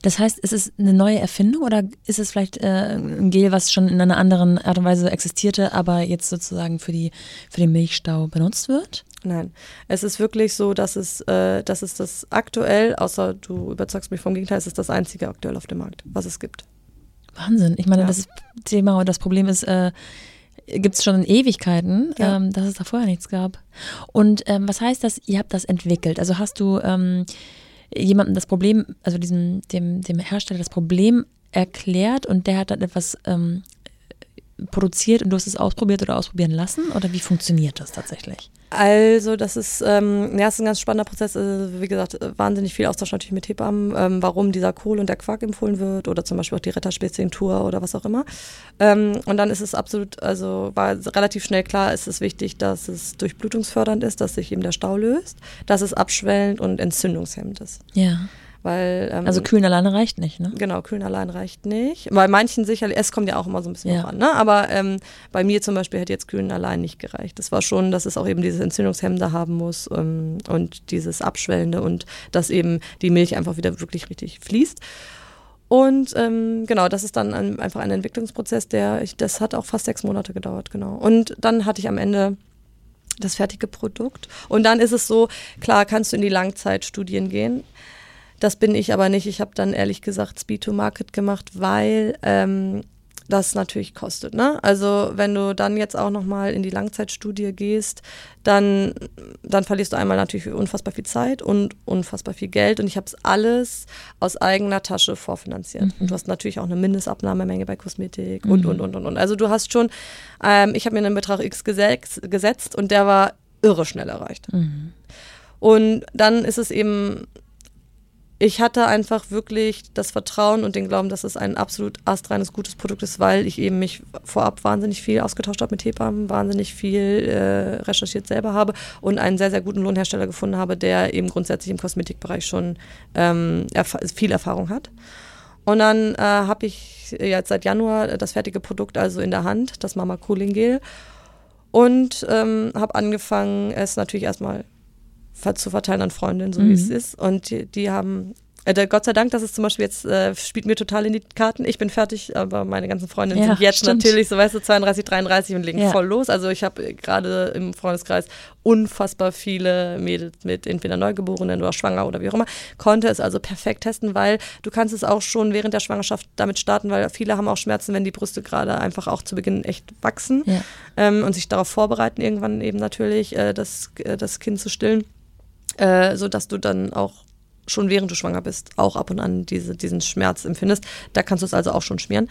Das heißt, ist es eine neue Erfindung oder ist es vielleicht äh, ein Gel, was schon in einer anderen Art und Weise existierte, aber jetzt sozusagen für, die, für den Milchstau benutzt wird? Nein, es ist wirklich so, dass es, äh, dass es das aktuell, außer du überzeugst mich vom Gegenteil, es ist das einzige aktuell auf dem Markt, was es gibt. Wahnsinn. Ich meine, ja. das Thema und das Problem ist, äh, gibt es schon in Ewigkeiten, ja. ähm, dass es da vorher nichts gab. Und ähm, was heißt das, ihr habt das entwickelt? Also hast du ähm, jemandem das Problem, also diesem, dem, dem Hersteller das Problem erklärt und der hat dann etwas ähm, produziert und du hast es ausprobiert oder ausprobieren lassen? Oder wie funktioniert das tatsächlich? Also, das ist, ähm, ja, ist ein ganz spannender Prozess. Also, wie gesagt, wahnsinnig viel Austausch natürlich mit Hebammen, ähm, warum dieser Kohl und der Quark empfohlen wird oder zum Beispiel auch die Retterspezien-Tour oder was auch immer. Ähm, und dann ist es absolut, also war relativ schnell klar, ist es wichtig, dass es durchblutungsfördernd ist, dass sich eben der Stau löst, dass es abschwellend und entzündungshemmend ist. Ja. Weil, ähm, also kühlen alleine reicht nicht, ne? Genau, kühlen allein reicht nicht. Bei manchen sicherlich, es kommt ja auch immer so ein bisschen ja. an, ne? Aber ähm, bei mir zum Beispiel hätte jetzt kühlen allein nicht gereicht. Das war schon, dass es auch eben dieses Entzündungshemmende haben muss ähm, und dieses Abschwellende und dass eben die Milch einfach wieder wirklich richtig fließt. Und ähm, genau, das ist dann ein, einfach ein Entwicklungsprozess, der, ich, das hat auch fast sechs Monate gedauert, genau. Und dann hatte ich am Ende das fertige Produkt. Und dann ist es so, klar kannst du in die Langzeitstudien gehen. Das bin ich aber nicht. Ich habe dann ehrlich gesagt Speed to Market gemacht, weil ähm, das natürlich kostet. Ne? Also wenn du dann jetzt auch nochmal in die Langzeitstudie gehst, dann, dann verlierst du einmal natürlich unfassbar viel Zeit und unfassbar viel Geld. Und ich habe es alles aus eigener Tasche vorfinanziert. Mhm. Und du hast natürlich auch eine Mindestabnahmemenge bei Kosmetik und, mhm. und, und, und, und. Also du hast schon, ähm, ich habe mir einen Betrag X gesetzt und der war irre schnell erreicht. Mhm. Und dann ist es eben ich hatte einfach wirklich das Vertrauen und den Glauben, dass es ein absolut astreines, gutes Produkt ist, weil ich eben mich vorab wahnsinnig viel ausgetauscht habe mit Hebammen, wahnsinnig viel äh, recherchiert selber habe und einen sehr, sehr guten Lohnhersteller gefunden habe, der eben grundsätzlich im Kosmetikbereich schon ähm, erf viel Erfahrung hat. Und dann äh, habe ich jetzt seit Januar das fertige Produkt also in der Hand, das Mama Cooling Gel. Und ähm, habe angefangen, es natürlich erstmal zu verteilen an Freundinnen, so mhm. wie es ist. Und die, die haben äh, Gott sei Dank, das ist zum Beispiel jetzt, äh, spielt mir total in die Karten. Ich bin fertig, aber meine ganzen Freundinnen ja, sind jetzt stimmt. natürlich, so weißt du, 32, 33 und legen ja. voll los. Also ich habe gerade im Freundeskreis unfassbar viele Mädels mit entweder Neugeborenen oder schwanger oder wie auch immer. Konnte es also perfekt testen, weil du kannst es auch schon während der Schwangerschaft damit starten, weil viele haben auch Schmerzen, wenn die Brüste gerade einfach auch zu Beginn echt wachsen ja. ähm, und sich darauf vorbereiten, irgendwann eben natürlich äh, das, äh, das Kind zu stillen äh, sodass du dann auch schon während du schwanger bist auch ab und an diese, diesen Schmerz empfindest. Da kannst du es also auch schon schmieren.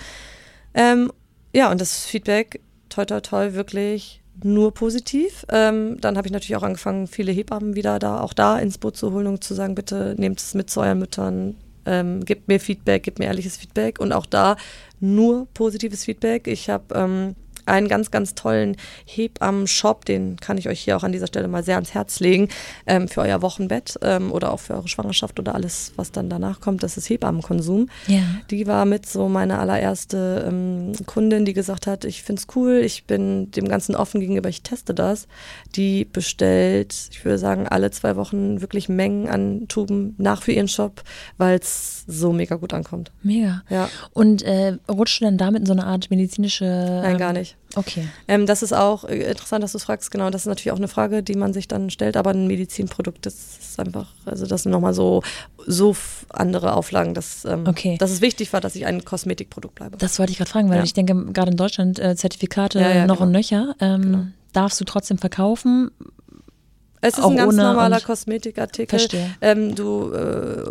Ähm, ja, und das Feedback, toi, toi, toi, wirklich nur positiv. Ähm, dann habe ich natürlich auch angefangen, viele Hebammen wieder da, auch da ins Boot zu holen und zu sagen, bitte nehmt es mit zu euren Müttern, ähm, gebt mir Feedback, gebt mir ehrliches Feedback und auch da nur positives Feedback. Ich habe ähm, einen ganz, ganz tollen Hebammen-Shop, den kann ich euch hier auch an dieser Stelle mal sehr ans Herz legen, ähm, für euer Wochenbett ähm, oder auch für eure Schwangerschaft oder alles, was dann danach kommt. Das ist Hebammenkonsum. Ja. Die war mit so meine allererste ähm, Kundin, die gesagt hat, ich finde es cool, ich bin dem Ganzen offen gegenüber, ich teste das. Die bestellt, ich würde sagen, alle zwei Wochen wirklich Mengen an Tuben nach für ihren Shop, weil es so mega gut ankommt. Mega. Ja. Und äh, rutscht du dann damit in so eine Art medizinische. Nein, gar nicht. Okay. Ähm, das ist auch äh, interessant, dass du es fragst. Genau, das ist natürlich auch eine Frage, die man sich dann stellt. Aber ein Medizinprodukt, das ist einfach, also das sind nochmal so, so andere Auflagen, dass, ähm, okay. dass es wichtig war, dass ich ein Kosmetikprodukt bleibe. Das wollte ich gerade fragen, weil ja. ich denke, gerade in Deutschland äh, Zertifikate ja, ja, noch genau. und nöcher. Ähm, genau. Darfst du trotzdem verkaufen? Es ist ein ganz normaler Kosmetikartikel. Verstehe. Ähm, du äh,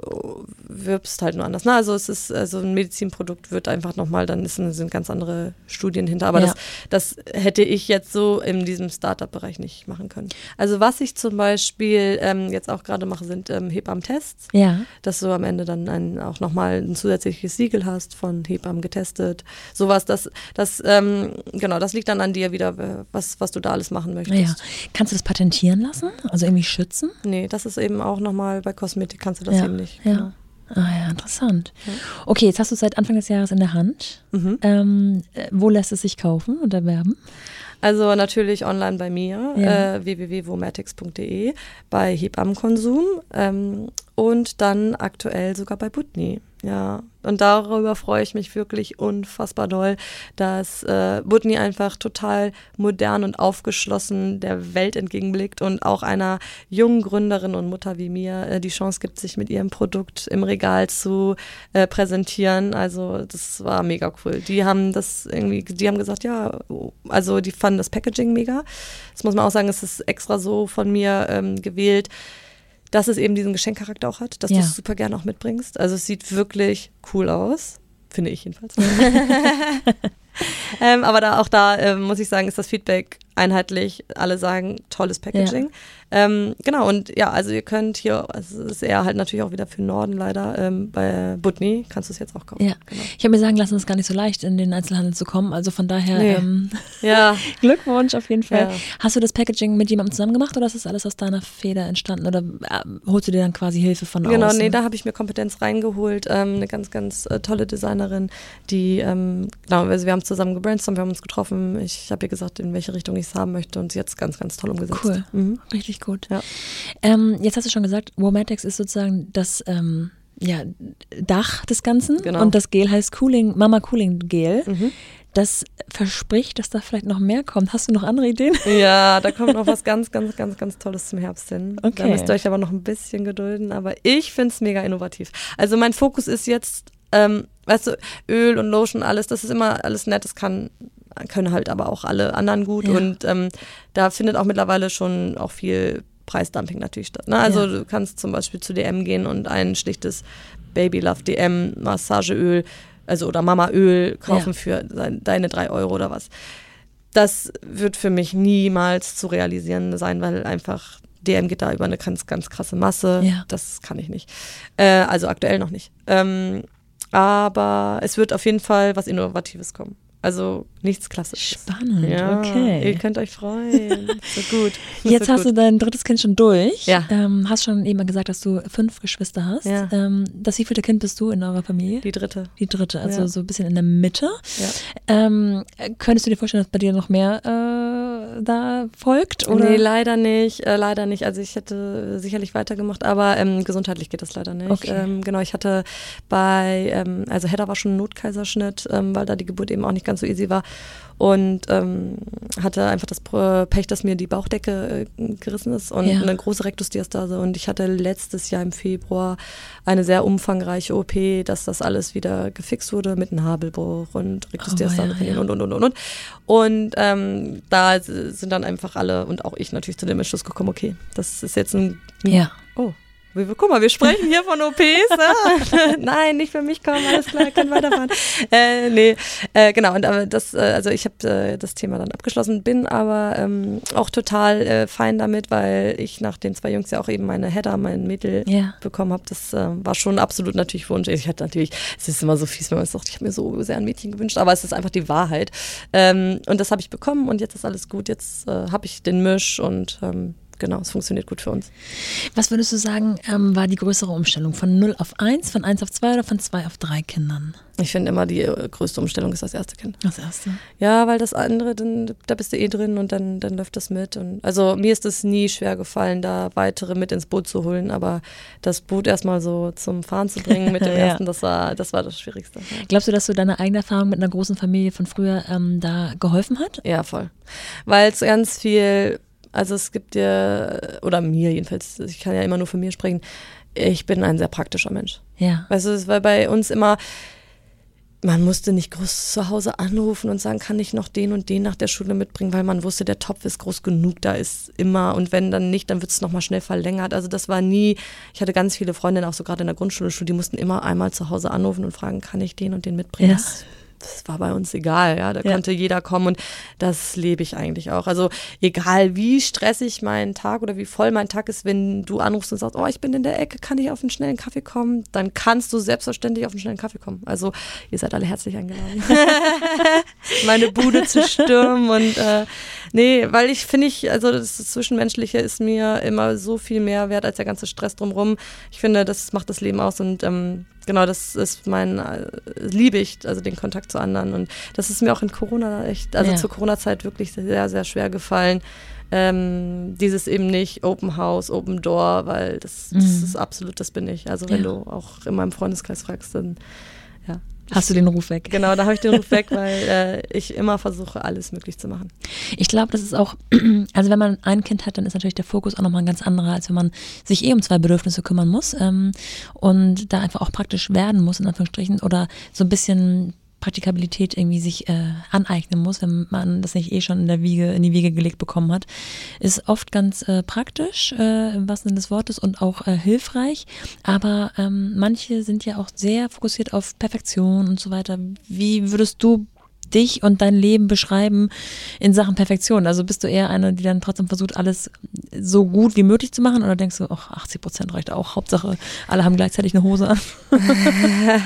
wirbst halt nur anders. Na, also es ist also ein Medizinprodukt wird einfach nochmal, dann ist, sind ganz andere Studien hinter. Aber ja. das, das hätte ich jetzt so in diesem Startup-Bereich nicht machen können. Also was ich zum Beispiel ähm, jetzt auch gerade mache, sind ähm, Hebammen-Tests. Ja. Dass du am Ende dann ein, auch nochmal ein zusätzliches Siegel hast von Hebammen getestet. Sowas, das, das ähm, genau, das liegt dann an dir wieder, was, was du da alles machen möchtest. Ja. Kannst du das patentieren lassen? Also irgendwie schützen? Nee, das ist eben auch nochmal bei Kosmetik kannst du das ja, eben nicht. Ja. Genau. Ah ja, interessant. Okay, jetzt hast du es seit Anfang des Jahres in der Hand. Mhm. Ähm, äh, wo lässt es sich kaufen und erwerben? Also natürlich online bei mir, ja. äh, www.womatics.de, bei Hebammenkonsum. Ähm, und dann aktuell sogar bei Butni. Ja, und darüber freue ich mich wirklich unfassbar doll, dass äh, Butni einfach total modern und aufgeschlossen der Welt entgegenblickt und auch einer jungen Gründerin und Mutter wie mir äh, die Chance gibt, sich mit ihrem Produkt im Regal zu äh, präsentieren. Also das war mega cool. Die haben das irgendwie, die haben gesagt, ja, also die fanden das Packaging mega. Das muss man auch sagen, es ist extra so von mir ähm, gewählt dass es eben diesen Geschenkcharakter auch hat, dass ja. du es super gerne auch mitbringst. Also es sieht wirklich cool aus, finde ich jedenfalls. ähm, aber da auch da äh, muss ich sagen, ist das Feedback einheitlich. Alle sagen tolles Packaging. Ja. Ähm, genau, und ja, also ihr könnt hier, also es ist eher halt natürlich auch wieder für Norden leider, ähm, bei Butni kannst du es jetzt auch kaufen. Ja. Genau. Ich habe mir sagen lassen, es ist gar nicht so leicht, in den Einzelhandel zu kommen. Also von daher nee. ähm, ja. Glückwunsch auf jeden Fall. Ja. Hast du das Packaging mit jemandem zusammen gemacht oder ist das alles aus deiner Feder entstanden? Oder äh, holst du dir dann quasi Hilfe von genau, außen? Genau, nee, da habe ich mir Kompetenz reingeholt. Ähm, eine ganz, ganz äh, tolle Designerin, die, ähm, genau, also wir haben zusammen gebrainstormt, wir haben uns getroffen. Ich habe ihr gesagt, in welche Richtung ich es haben möchte und sie hat es ganz, ganz toll umgesetzt. Cool, mhm. richtig gut. Ja. Ähm, jetzt hast du schon gesagt, Womatics ist sozusagen das ähm, ja, Dach des Ganzen genau. und das Gel heißt Cooling, Mama Cooling Gel. Mhm. Das verspricht, dass da vielleicht noch mehr kommt. Hast du noch andere Ideen? Ja, da kommt noch was ganz, ganz, ganz, ganz Tolles zum Herbst hin. Okay. Da müsst ihr euch aber noch ein bisschen gedulden. Aber ich finde es mega innovativ. Also mein Fokus ist jetzt, ähm, weißt du, Öl und Lotion, alles, das ist immer alles nett. Das kann können halt aber auch alle anderen gut. Ja. Und ähm, da findet auch mittlerweile schon auch viel Preisdumping natürlich statt. Ne? Also ja. du kannst zum Beispiel zu DM gehen und ein schlichtes Baby Love DM Massageöl, also oder Mamaöl kaufen ja. für deine drei Euro oder was. Das wird für mich niemals zu realisieren sein, weil einfach DM geht da über eine ganz, ganz krasse Masse. Ja. Das kann ich nicht. Äh, also aktuell noch nicht. Ähm, aber es wird auf jeden Fall was Innovatives kommen. Also nichts Klassisches. Spannend, ja, okay. Ihr könnt euch freuen. so gut. Jetzt hast gut. du dein drittes Kind schon durch. Ja. Ähm, hast schon eben gesagt, dass du fünf Geschwister hast. Ja. Ähm, das wievielte Kind bist du in eurer Familie? Die dritte. Die dritte, also ja. so ein bisschen in der Mitte. Ja. Ähm, könntest du dir vorstellen, dass bei dir noch mehr äh, da folgt? Oder? Nee, leider nicht. Äh, leider nicht. Also ich hätte sicherlich weitergemacht, aber ähm, gesundheitlich geht das leider nicht. Okay. Ähm, genau, ich hatte bei, ähm, also Hedda war schon ein Notkaiserschnitt, weil da die Geburt eben auch nicht ganz so easy war und ähm, hatte einfach das Pech, dass mir die Bauchdecke äh, gerissen ist und ja. eine große Rektusdiastase und ich hatte letztes Jahr im Februar eine sehr umfangreiche OP, dass das alles wieder gefixt wurde mit einem Habelbruch und Rektusdiastase oh, ja, ja. und und und und und und ähm, da sind dann einfach alle und auch ich natürlich zu dem Entschluss gekommen, okay, das ist jetzt ein ja. Oh, Guck mal, wir sprechen hier von OPs. Ne? Nein, nicht für mich kommen, alles klar, können weiterfahren. Äh, nee, äh, genau. Und aber das, äh, also ich habe äh, das Thema dann abgeschlossen, bin aber ähm, auch total äh, fein damit, weil ich nach den zwei Jungs ja auch eben meine Header, mein Mädel ja. bekommen habe. Das äh, war schon absolut natürlich Wunsch. Ich hatte natürlich, es ist immer so fies, wenn man sagt, ich habe mir so sehr ein Mädchen gewünscht, aber es ist einfach die Wahrheit. Ähm, und das habe ich bekommen und jetzt ist alles gut. Jetzt äh, habe ich den Misch und ähm, genau, es funktioniert gut für uns. Was würdest du sagen, ähm, war die größere Umstellung? Von 0 auf 1, von 1 auf 2 oder von 2 auf 3 Kindern? Ich finde immer, die äh, größte Umstellung ist das erste Kind. Das erste? Ja, weil das andere, dann, da bist du eh drin und dann, dann läuft das mit. Und also mir ist es nie schwer gefallen, da weitere mit ins Boot zu holen, aber das Boot erstmal so zum Fahren zu bringen mit dem ja. ersten, das war, das war das Schwierigste. Ja. Glaubst du, dass du deine eigene Erfahrung mit einer großen Familie von früher ähm, da geholfen hat? Ja, voll. Weil es ganz viel also es gibt dir, oder mir jedenfalls, ich kann ja immer nur von mir sprechen, ich bin ein sehr praktischer Mensch. Ja. Weißt du, es war bei uns immer, man musste nicht groß zu Hause anrufen und sagen, kann ich noch den und den nach der Schule mitbringen, weil man wusste, der Topf ist groß genug, da ist immer und wenn dann nicht, dann wird es nochmal schnell verlängert. Also das war nie, ich hatte ganz viele Freundinnen, auch so gerade in der Grundschule, die mussten immer einmal zu Hause anrufen und fragen, kann ich den und den mitbringen? Ja. Das das war bei uns egal, ja, da ja. konnte jeder kommen und das lebe ich eigentlich auch. Also egal wie stressig mein Tag oder wie voll mein Tag ist, wenn du anrufst und sagst, oh, ich bin in der Ecke, kann ich auf einen schnellen Kaffee kommen, dann kannst du selbstverständlich auf einen schnellen Kaffee kommen. Also ihr seid alle herzlich eingeladen, meine Bude zu stürmen und äh, Nee, weil ich finde ich, also das Zwischenmenschliche ist mir immer so viel mehr wert als der ganze Stress drumherum. Ich finde, das macht das Leben aus und ähm, genau, das ist mein, äh, liebe ich, also den Kontakt zu anderen. Und das ist mir auch in Corona echt, also ja. zur Corona-Zeit wirklich sehr, sehr schwer gefallen. Ähm, dieses eben nicht Open House, Open Door, weil das, das mhm. ist absolut, das bin ich. Also wenn ja. du auch in meinem Freundeskreis fragst, dann Hast du den Ruf weg? Genau, da habe ich den Ruf weg, weil äh, ich immer versuche, alles möglich zu machen. Ich glaube, das ist auch, also wenn man ein Kind hat, dann ist natürlich der Fokus auch nochmal ein ganz anderer, als wenn man sich eh um zwei Bedürfnisse kümmern muss ähm, und da einfach auch praktisch werden muss, in Anführungsstrichen, oder so ein bisschen Praktikabilität irgendwie sich äh, aneignen muss, wenn man das nicht eh schon in der Wiege, in die Wiege gelegt bekommen hat, ist oft ganz äh, praktisch, äh, im wahrsten Sinne des Wortes, und auch äh, hilfreich. Aber ähm, manche sind ja auch sehr fokussiert auf Perfektion und so weiter. Wie würdest du dich und dein Leben beschreiben in Sachen Perfektion? Also bist du eher eine, die dann trotzdem versucht, alles so gut wie möglich zu machen oder denkst du, ach, 80 Prozent reicht auch, Hauptsache alle haben gleichzeitig eine Hose an?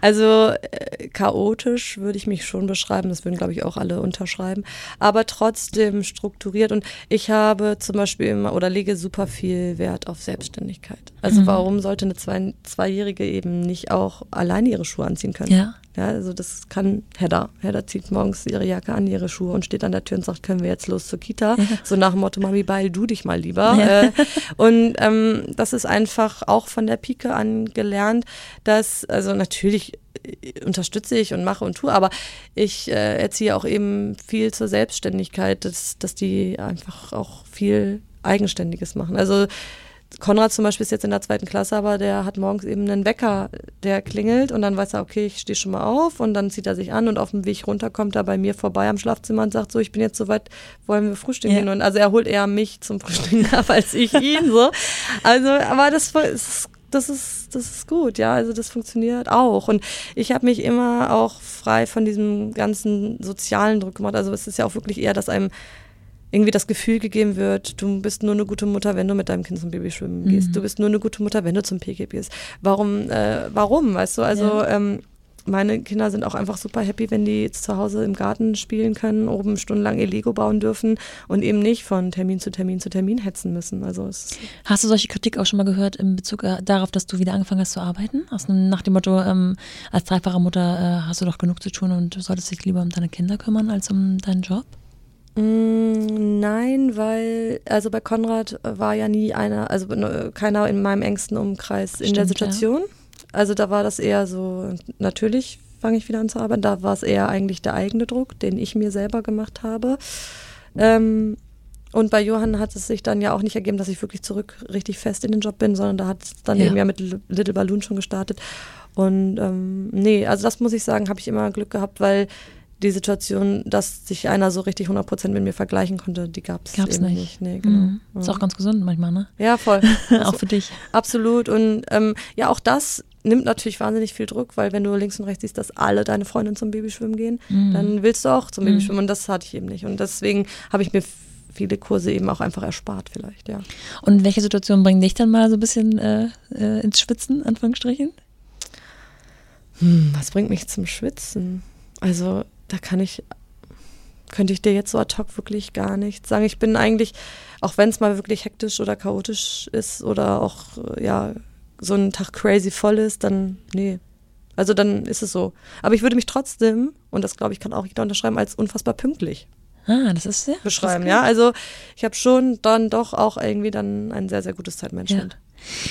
also äh, chaotisch würde ich mich schon beschreiben, das würden glaube ich auch alle unterschreiben, aber trotzdem strukturiert und ich habe zum Beispiel immer oder lege super viel Wert auf Selbstständigkeit. Also mhm. warum sollte eine zwei, Zweijährige eben nicht auch alleine ihre Schuhe anziehen können? Ja. Ja, also das kann Hedda. Hedda zieht morgens ihre Jacke an, ihre Schuhe und steht an der Tür und sagt, können wir jetzt los zur Kita? Ja. So nach dem Motto, Mami, beil du dich mal lieber. Ja. Äh, und ähm, das ist einfach auch von der Pike an gelernt, dass, also natürlich äh, unterstütze ich und mache und tue, aber ich äh, erziehe auch eben viel zur Selbstständigkeit, dass, dass die einfach auch viel Eigenständiges machen. Also Konrad zum Beispiel ist jetzt in der zweiten Klasse, aber der hat morgens eben einen Wecker, der klingelt und dann weiß er, okay, ich stehe schon mal auf und dann zieht er sich an und auf dem Weg runter kommt er bei mir vorbei am Schlafzimmer und sagt so, ich bin jetzt soweit, wollen wir frühstücken ja. gehen? Und also er holt eher mich zum Frühstücken ab als ich ihn so. Also, aber das ist das ist, das ist gut, ja. Also das funktioniert auch. Und ich habe mich immer auch frei von diesem ganzen sozialen Druck gemacht. Also es ist ja auch wirklich eher, dass einem irgendwie das Gefühl gegeben wird, du bist nur eine gute Mutter, wenn du mit deinem Kind zum Babyschwimmen gehst. Mhm. Du bist nur eine gute Mutter, wenn du zum PG gehst. Warum, äh, warum, weißt du? Also ja. ähm, meine Kinder sind auch einfach super happy, wenn die zu Hause im Garten spielen können, oben stundenlang ihr Lego bauen dürfen und eben nicht von Termin zu Termin zu Termin hetzen müssen. Also hast du solche Kritik auch schon mal gehört in Bezug äh, darauf, dass du wieder angefangen hast zu arbeiten? Aus, nach dem Motto, ähm, als dreifache Mutter äh, hast du doch genug zu tun und du solltest dich lieber um deine Kinder kümmern als um deinen Job? Mm, nein, weil, also bei Konrad war ja nie einer, also keiner in meinem engsten Umkreis Stimmt, in der Situation. Ja. Also da war das eher so, natürlich fange ich wieder an zu arbeiten. Da war es eher eigentlich der eigene Druck, den ich mir selber gemacht habe. Ähm, und bei Johann hat es sich dann ja auch nicht ergeben, dass ich wirklich zurück richtig fest in den Job bin, sondern da hat es dann ja. eben ja mit Little Balloon schon gestartet. Und ähm, nee, also das muss ich sagen, habe ich immer Glück gehabt, weil die Situation, dass sich einer so richtig 100% mit mir vergleichen konnte, die gab es eben nicht. nicht. Nee, genau. Mhm. Ist auch ganz gesund manchmal, ne? Ja, voll. auch für dich. Absolut. Und ähm, ja, auch das nimmt natürlich wahnsinnig viel Druck, weil wenn du links und rechts siehst, dass alle deine Freundinnen zum Babyschwimmen gehen, mhm. dann willst du auch zum mhm. Babyschwimmen. Und das hatte ich eben nicht. Und deswegen habe ich mir viele Kurse eben auch einfach erspart vielleicht, ja. Und welche Situationen bringen dich dann mal so ein bisschen äh, äh, ins Schwitzen, Anführungsstrichen? Hm, was bringt mich zum Schwitzen? Also da kann ich, könnte ich dir jetzt so ad hoc wirklich gar nicht sagen. Ich bin eigentlich, auch wenn es mal wirklich hektisch oder chaotisch ist oder auch, ja, so ein Tag crazy voll ist, dann, nee. Also dann ist es so. Aber ich würde mich trotzdem, und das glaube ich kann auch jeder unterschreiben, als unfassbar pünktlich Ah, das ist sehr beschreiben, ja. Also ich habe schon dann doch auch irgendwie dann ein sehr, sehr gutes Zeitmanagement. Ja.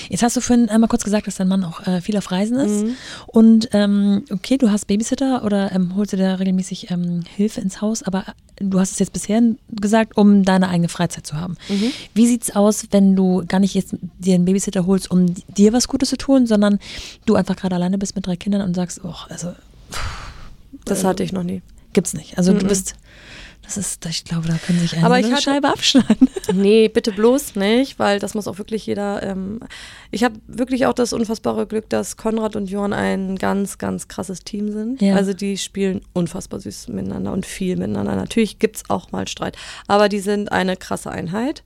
Jetzt hast du vorhin einmal kurz gesagt, dass dein Mann auch äh, viel auf Reisen ist. Mhm. Und ähm, okay, du hast Babysitter oder ähm, holst du da regelmäßig ähm, Hilfe ins Haus, aber du hast es jetzt bisher gesagt, um deine eigene Freizeit zu haben. Mhm. Wie sieht's aus, wenn du gar nicht jetzt dir einen Babysitter holst, um dir was Gutes zu tun, sondern du einfach gerade alleine bist mit drei Kindern und sagst, oh, also. Pff, das hatte ich noch nie. Gibt's nicht. Also mhm. du bist das ist, ich glaube, da können sich eine hatte, Scheibe abschneiden. Nee, bitte bloß nicht, weil das muss auch wirklich jeder. Ähm, ich habe wirklich auch das unfassbare Glück, dass Konrad und Johann ein ganz, ganz krasses Team sind. Ja. Also die spielen unfassbar süß miteinander und viel miteinander. Natürlich gibt es auch mal Streit, aber die sind eine krasse Einheit.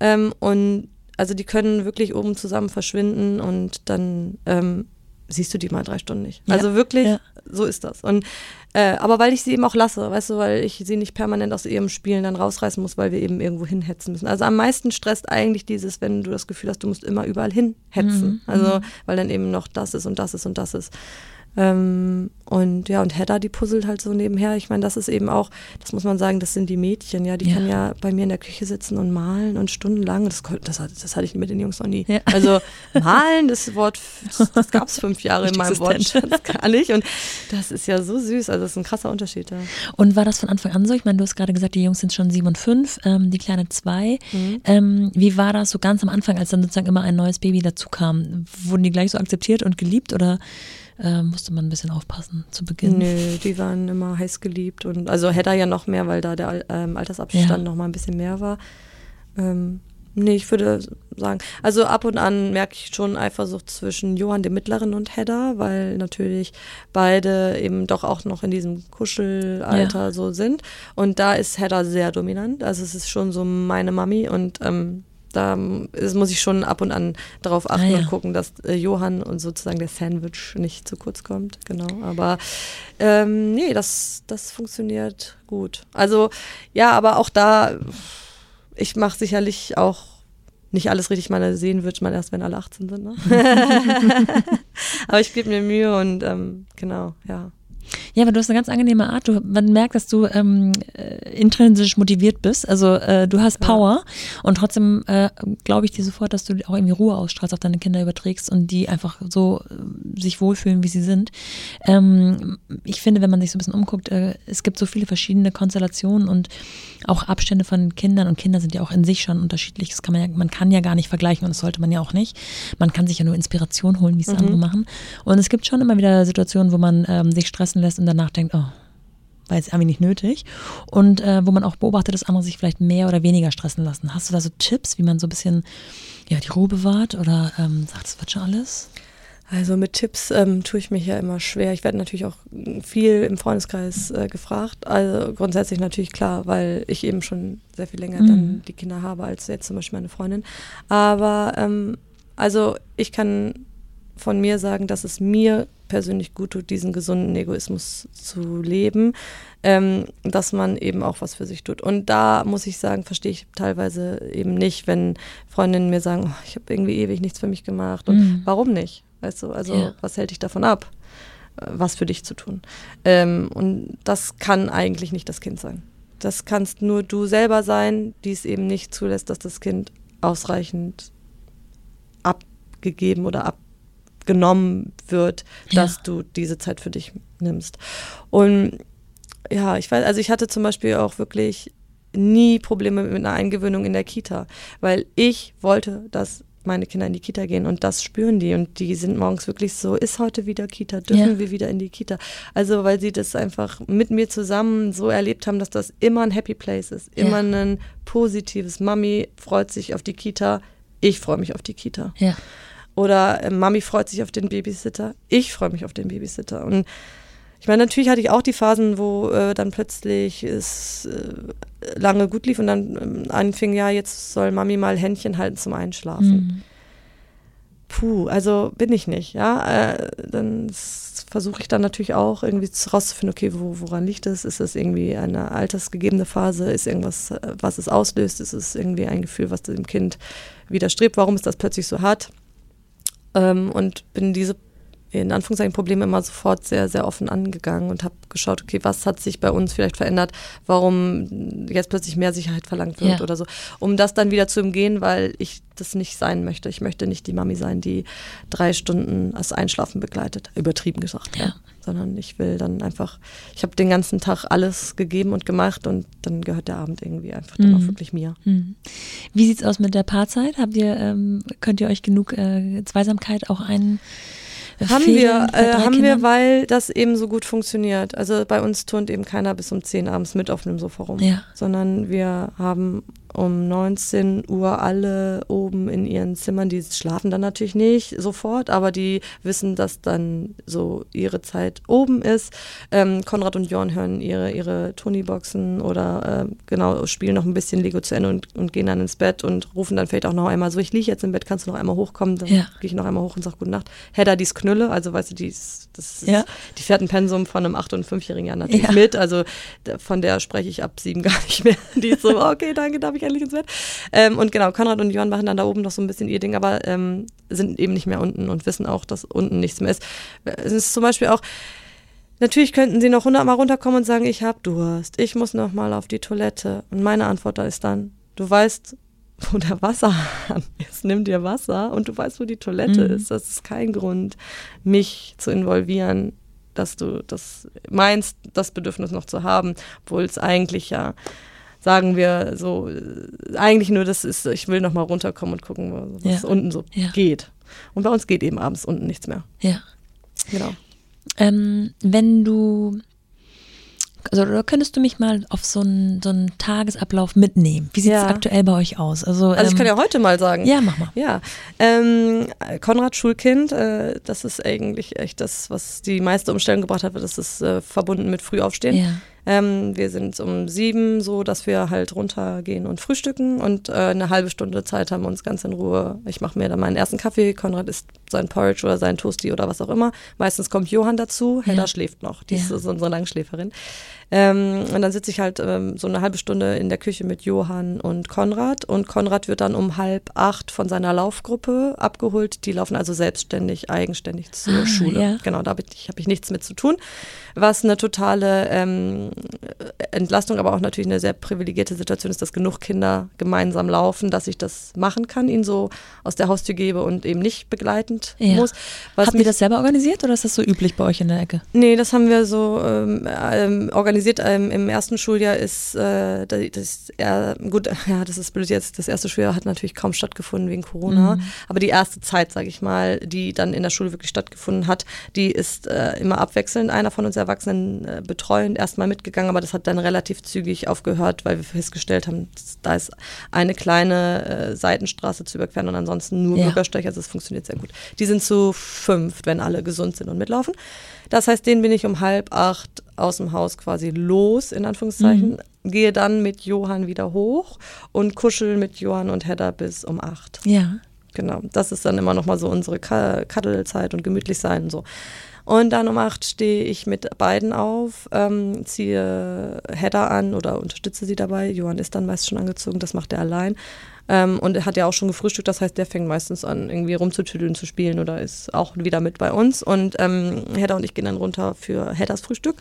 Ähm, und also die können wirklich oben zusammen verschwinden und dann ähm, siehst du die mal drei Stunden nicht. Ja. Also wirklich, ja. so ist das. Und äh, aber weil ich sie eben auch lasse, weißt du, weil ich sie nicht permanent aus ihrem Spielen dann rausreißen muss, weil wir eben irgendwo hinhetzen müssen. Also am meisten stresst eigentlich dieses, wenn du das Gefühl hast, du musst immer überall hinhetzen. Mhm. Also mhm. weil dann eben noch das ist und das ist und das ist. Ähm, und ja, und Hedda, die puzzelt halt so nebenher. Ich meine, das ist eben auch, das muss man sagen, das sind die Mädchen, ja, die ja. kann ja bei mir in der Küche sitzen und malen und stundenlang. Das, das, das hatte ich mit den Jungs noch nie. Ja. Also malen, das Wort, das gab es fünf Jahre in meinem Wort gar nicht. Und das ist ja so süß. Also das ist ein krasser Unterschied. Ja. Und war das von Anfang an so? Ich meine, du hast gerade gesagt, die Jungs sind schon sieben und fünf, ähm, die kleine zwei. Mhm. Ähm, wie war das so ganz am Anfang, als dann sozusagen immer ein neues Baby dazu kam? Wurden die gleich so akzeptiert und geliebt oder? Äh, musste man ein bisschen aufpassen zu Beginn. Nö, die waren immer heiß geliebt und also er ja noch mehr, weil da der ähm, Altersabstand ja. noch mal ein bisschen mehr war. Ähm, nee, ich würde sagen, also ab und an merke ich schon Eifersucht zwischen Johann dem Mittleren und Hedda, weil natürlich beide eben doch auch noch in diesem Kuschelalter ja. so sind. Und da ist Hedda sehr dominant. Also es ist schon so meine Mami und ähm, da muss ich schon ab und an darauf achten ah, ja. und gucken, dass äh, Johann und sozusagen der Sandwich nicht zu kurz kommt. Genau. Aber ähm, nee, das, das funktioniert gut. Also ja, aber auch da, ich mache sicherlich auch nicht alles richtig. meine, sehen wird man erst, wenn alle 18 sind. Ne? aber ich gebe mir Mühe und ähm, genau, ja. Ja, aber du hast eine ganz angenehme Art. Du, man merkt, dass du ähm, äh, intrinsisch motiviert bist. Also äh, du hast Power ja. und trotzdem äh, glaube ich dir sofort, dass du auch irgendwie Ruhe ausstrahlst, auf deine Kinder überträgst und die einfach so äh, sich wohlfühlen, wie sie sind. Ähm, ich finde, wenn man sich so ein bisschen umguckt, äh, es gibt so viele verschiedene Konstellationen und auch Abstände von Kindern und Kinder sind ja auch in sich schon unterschiedlich. Das kann man ja, man kann ja gar nicht vergleichen und das sollte man ja auch nicht. Man kann sich ja nur Inspiration holen, wie es mhm. andere machen. Und es gibt schon immer wieder Situationen, wo man ähm, sich stressen lässt und danach denkt, oh, war jetzt irgendwie nicht nötig. Und äh, wo man auch beobachtet, dass andere sich vielleicht mehr oder weniger stressen lassen. Hast du da so Tipps, wie man so ein bisschen ja, die Ruhe bewahrt oder ähm, sagt, es wird schon alles? Also mit Tipps ähm, tue ich mich ja immer schwer. Ich werde natürlich auch viel im Freundeskreis äh, gefragt. Also grundsätzlich natürlich klar, weil ich eben schon sehr viel länger mhm. dann die Kinder habe als jetzt zum Beispiel meine Freundin. Aber ähm, also ich kann von mir sagen, dass es mir persönlich gut tut, diesen gesunden Egoismus zu leben, ähm, dass man eben auch was für sich tut. Und da muss ich sagen, verstehe ich teilweise eben nicht, wenn Freundinnen mir sagen, oh, ich habe irgendwie ewig nichts für mich gemacht. Und mhm. warum nicht? Weißt du, also ja. was hält dich davon ab, was für dich zu tun? Ähm, und das kann eigentlich nicht das Kind sein. Das kannst nur du selber sein, die es eben nicht zulässt, dass das Kind ausreichend abgegeben oder abgenommen wird, ja. dass du diese Zeit für dich nimmst. Und ja, ich weiß, also ich hatte zum Beispiel auch wirklich nie Probleme mit einer Eingewöhnung in der Kita, weil ich wollte, dass meine Kinder in die Kita gehen und das spüren die und die sind morgens wirklich so, ist heute wieder Kita, dürfen ja. wir wieder in die Kita. Also weil sie das einfach mit mir zusammen so erlebt haben, dass das immer ein Happy Place ist, immer ja. ein positives. Mami freut sich auf die Kita, ich freue mich auf die Kita. Ja. Oder äh, Mami freut sich auf den Babysitter, ich freue mich auf den Babysitter. Und ich meine, natürlich hatte ich auch die Phasen, wo äh, dann plötzlich es äh, lange gut lief und dann äh, anfing, ja, jetzt soll Mami mal Händchen halten zum Einschlafen. Mhm. Puh, also bin ich nicht, ja. Äh, dann versuche ich dann natürlich auch irgendwie rauszufinden, okay, wo, woran liegt es? Ist es irgendwie eine altersgegebene Phase? Ist irgendwas, äh, was es auslöst? Ist es irgendwie ein Gefühl, was dem Kind widerstrebt? Warum ist das plötzlich so hart? Ähm, und bin diese in Anführungszeichen Probleme immer sofort sehr, sehr offen angegangen und habe geschaut, okay, was hat sich bei uns vielleicht verändert, warum jetzt plötzlich mehr Sicherheit verlangt wird ja. oder so, um das dann wieder zu umgehen, weil ich das nicht sein möchte. Ich möchte nicht die Mami sein, die drei Stunden das Einschlafen begleitet, übertrieben gesagt, ja. ja. sondern ich will dann einfach, ich habe den ganzen Tag alles gegeben und gemacht und dann gehört der Abend irgendwie einfach dann auch mhm. wirklich mir. Mhm. Wie sieht's aus mit der Paarzeit? Habt ihr, ähm, könnt ihr euch genug äh, Zweisamkeit auch ein haben wir, äh, haben wir, weil das eben so gut funktioniert. Also bei uns turnt eben keiner bis um 10 abends mit auf einem Sofa rum, ja. sondern wir haben um 19 Uhr alle oben in ihren Zimmern. Die schlafen dann natürlich nicht sofort, aber die wissen, dass dann so ihre Zeit oben ist. Ähm, Konrad und Jorn hören ihre, ihre Tony-Boxen oder äh, genau, spielen noch ein bisschen Lego zu Ende und, und, gehen dann ins Bett und rufen dann vielleicht auch noch einmal so, ich liege jetzt im Bett, kannst du noch einmal hochkommen? Dann ja. gehe ich noch einmal hoch und sage Gute Nacht. Hedda, die ist Knülle, also weißt du, die ist, das ist, ja. die fährt ein Pensum von einem 8- und 5-Jährigen ja natürlich mit, also von der spreche ich ab sieben gar nicht mehr. Die ist so, okay, danke, darf ich Bett. Ähm, und genau, Konrad und Jörn machen dann da oben noch so ein bisschen ihr Ding, aber ähm, sind eben nicht mehr unten und wissen auch, dass unten nichts mehr ist. Es ist zum Beispiel auch, Natürlich könnten sie noch hundertmal runterkommen und sagen, ich hab Durst, ich muss noch mal auf die Toilette. Und meine Antwort da ist dann, du weißt, wo der Wasserhahn ist, nimm dir Wasser und du weißt, wo die Toilette mhm. ist. Das ist kein Grund, mich zu involvieren, dass du das meinst, das Bedürfnis noch zu haben, obwohl es eigentlich ja sagen wir so, eigentlich nur das ist, ich will noch mal runterkommen und gucken, was ja. unten so ja. geht. Und bei uns geht eben abends unten nichts mehr. Ja. Genau. Ähm, wenn du, also oder könntest du mich mal auf so einen, so einen Tagesablauf mitnehmen? Wie sieht es ja. aktuell bei euch aus? Also, also ich kann ähm, ja heute mal sagen. Ja, mach mal. Ja, ähm, Konrad Schulkind, äh, das ist eigentlich echt das, was die meiste Umstellung gebracht hat, das ist äh, verbunden mit Frühaufstehen. Ja. Ähm, wir sind um sieben, so dass wir halt runtergehen und frühstücken und äh, eine halbe Stunde Zeit haben uns ganz in Ruhe. Ich mache mir dann meinen ersten Kaffee, Konrad isst sein Porridge oder sein Toasty oder was auch immer. Meistens kommt Johann dazu, Hedda ja. schläft noch, die ja. ist so unsere Langschläferin. Ähm, und dann sitze ich halt ähm, so eine halbe Stunde in der Küche mit Johann und Konrad. Und Konrad wird dann um halb acht von seiner Laufgruppe abgeholt. Die laufen also selbstständig, eigenständig zur ah, Schule. Ja. Genau, da habe ich, hab ich nichts mit zu tun. Was eine totale ähm, Entlastung, aber auch natürlich eine sehr privilegierte Situation ist, dass genug Kinder gemeinsam laufen, dass ich das machen kann, ihn so aus der Haustür gebe und eben nicht begleitend ja. muss. Was Habt ihr das selber organisiert oder ist das so üblich bei euch in der Ecke? Nee, das haben wir so ähm, ähm organisiert organisiert ähm, im ersten Schuljahr ist äh, das, äh, gut, ja, das ist blöd jetzt. Das erste Schuljahr hat natürlich kaum stattgefunden wegen Corona. Mhm. Aber die erste Zeit, sage ich mal, die dann in der Schule wirklich stattgefunden hat, die ist äh, immer abwechselnd. Einer von uns Erwachsenen äh, betreuend erstmal mitgegangen, aber das hat dann relativ zügig aufgehört, weil wir festgestellt haben, da ist eine kleine äh, Seitenstraße zu überqueren und ansonsten nur ja. Bürgersteig. Also es funktioniert sehr gut. Die sind zu fünf, wenn alle gesund sind und mitlaufen. Das heißt, den bin ich um halb acht aus dem Haus quasi los, in Anführungszeichen. Mhm. Gehe dann mit Johann wieder hoch und kuschel mit Johann und Hedda bis um acht. Ja. Genau. Das ist dann immer nochmal so unsere Kaddelzeit und gemütlich sein und so. Und dann um acht stehe ich mit beiden auf, ähm, ziehe Hedda an oder unterstütze sie dabei. Johann ist dann meist schon angezogen, das macht er allein. Ähm, und er hat ja auch schon gefrühstückt, das heißt, der fängt meistens an, irgendwie rumzutüdeln, zu spielen oder ist auch wieder mit bei uns. Und ähm, Hedda und ich gehen dann runter für Heddas Frühstück.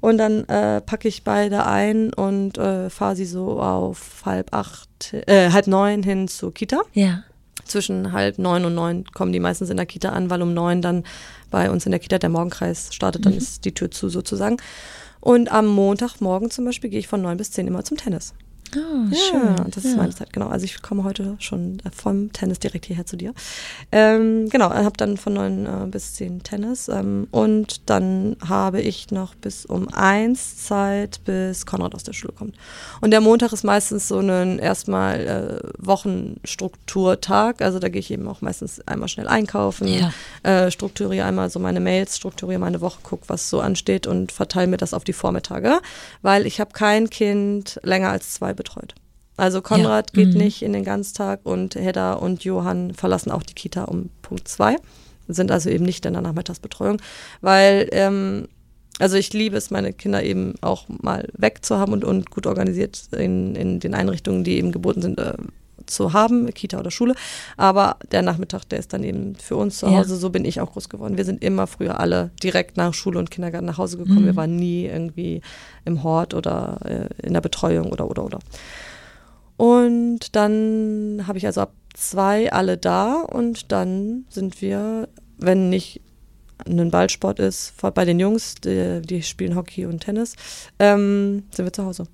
Und dann äh, packe ich beide ein und äh, fahre sie so auf halb acht, äh, halb neun hin zur Kita. Ja. Zwischen halb neun und neun kommen die meistens in der Kita an, weil um neun dann bei uns in der Kita der Morgenkreis startet, dann mhm. ist die Tür zu sozusagen. Und am Montagmorgen zum Beispiel gehe ich von neun bis zehn immer zum Tennis. Oh, ja, schön. das ist meine Zeit, genau. Also ich komme heute schon vom Tennis direkt hierher zu dir. Ähm, genau, habe dann von neun äh, bis zehn Tennis ähm, und dann habe ich noch bis um eins Zeit, bis Konrad aus der Schule kommt. Und der Montag ist meistens so ein erstmal äh, Wochenstrukturtag. Also da gehe ich eben auch meistens einmal schnell einkaufen, ja. äh, strukturiere einmal so meine Mails, strukturiere meine Woche, gucke, was so ansteht und verteile mir das auf die Vormittage, weil ich habe kein Kind länger als zwei betreut. Also Konrad ja. geht mhm. nicht in den Ganztag und Hedda und Johann verlassen auch die Kita um Punkt zwei, sind also eben nicht in der Nachmittagsbetreuung, weil ähm, also ich liebe es, meine Kinder eben auch mal weg zu haben und, und gut organisiert in, in den Einrichtungen, die eben geboten sind, äh, zu haben, Kita oder Schule. Aber der Nachmittag, der ist dann eben für uns zu Hause. Ja. So bin ich auch groß geworden. Wir sind immer früher alle direkt nach Schule und Kindergarten nach Hause gekommen. Mhm. Wir waren nie irgendwie im Hort oder äh, in der Betreuung oder oder oder. Und dann habe ich also ab zwei alle da und dann sind wir, wenn nicht ein Ballsport ist, bei den Jungs, die, die spielen Hockey und Tennis, ähm, sind wir zu Hause.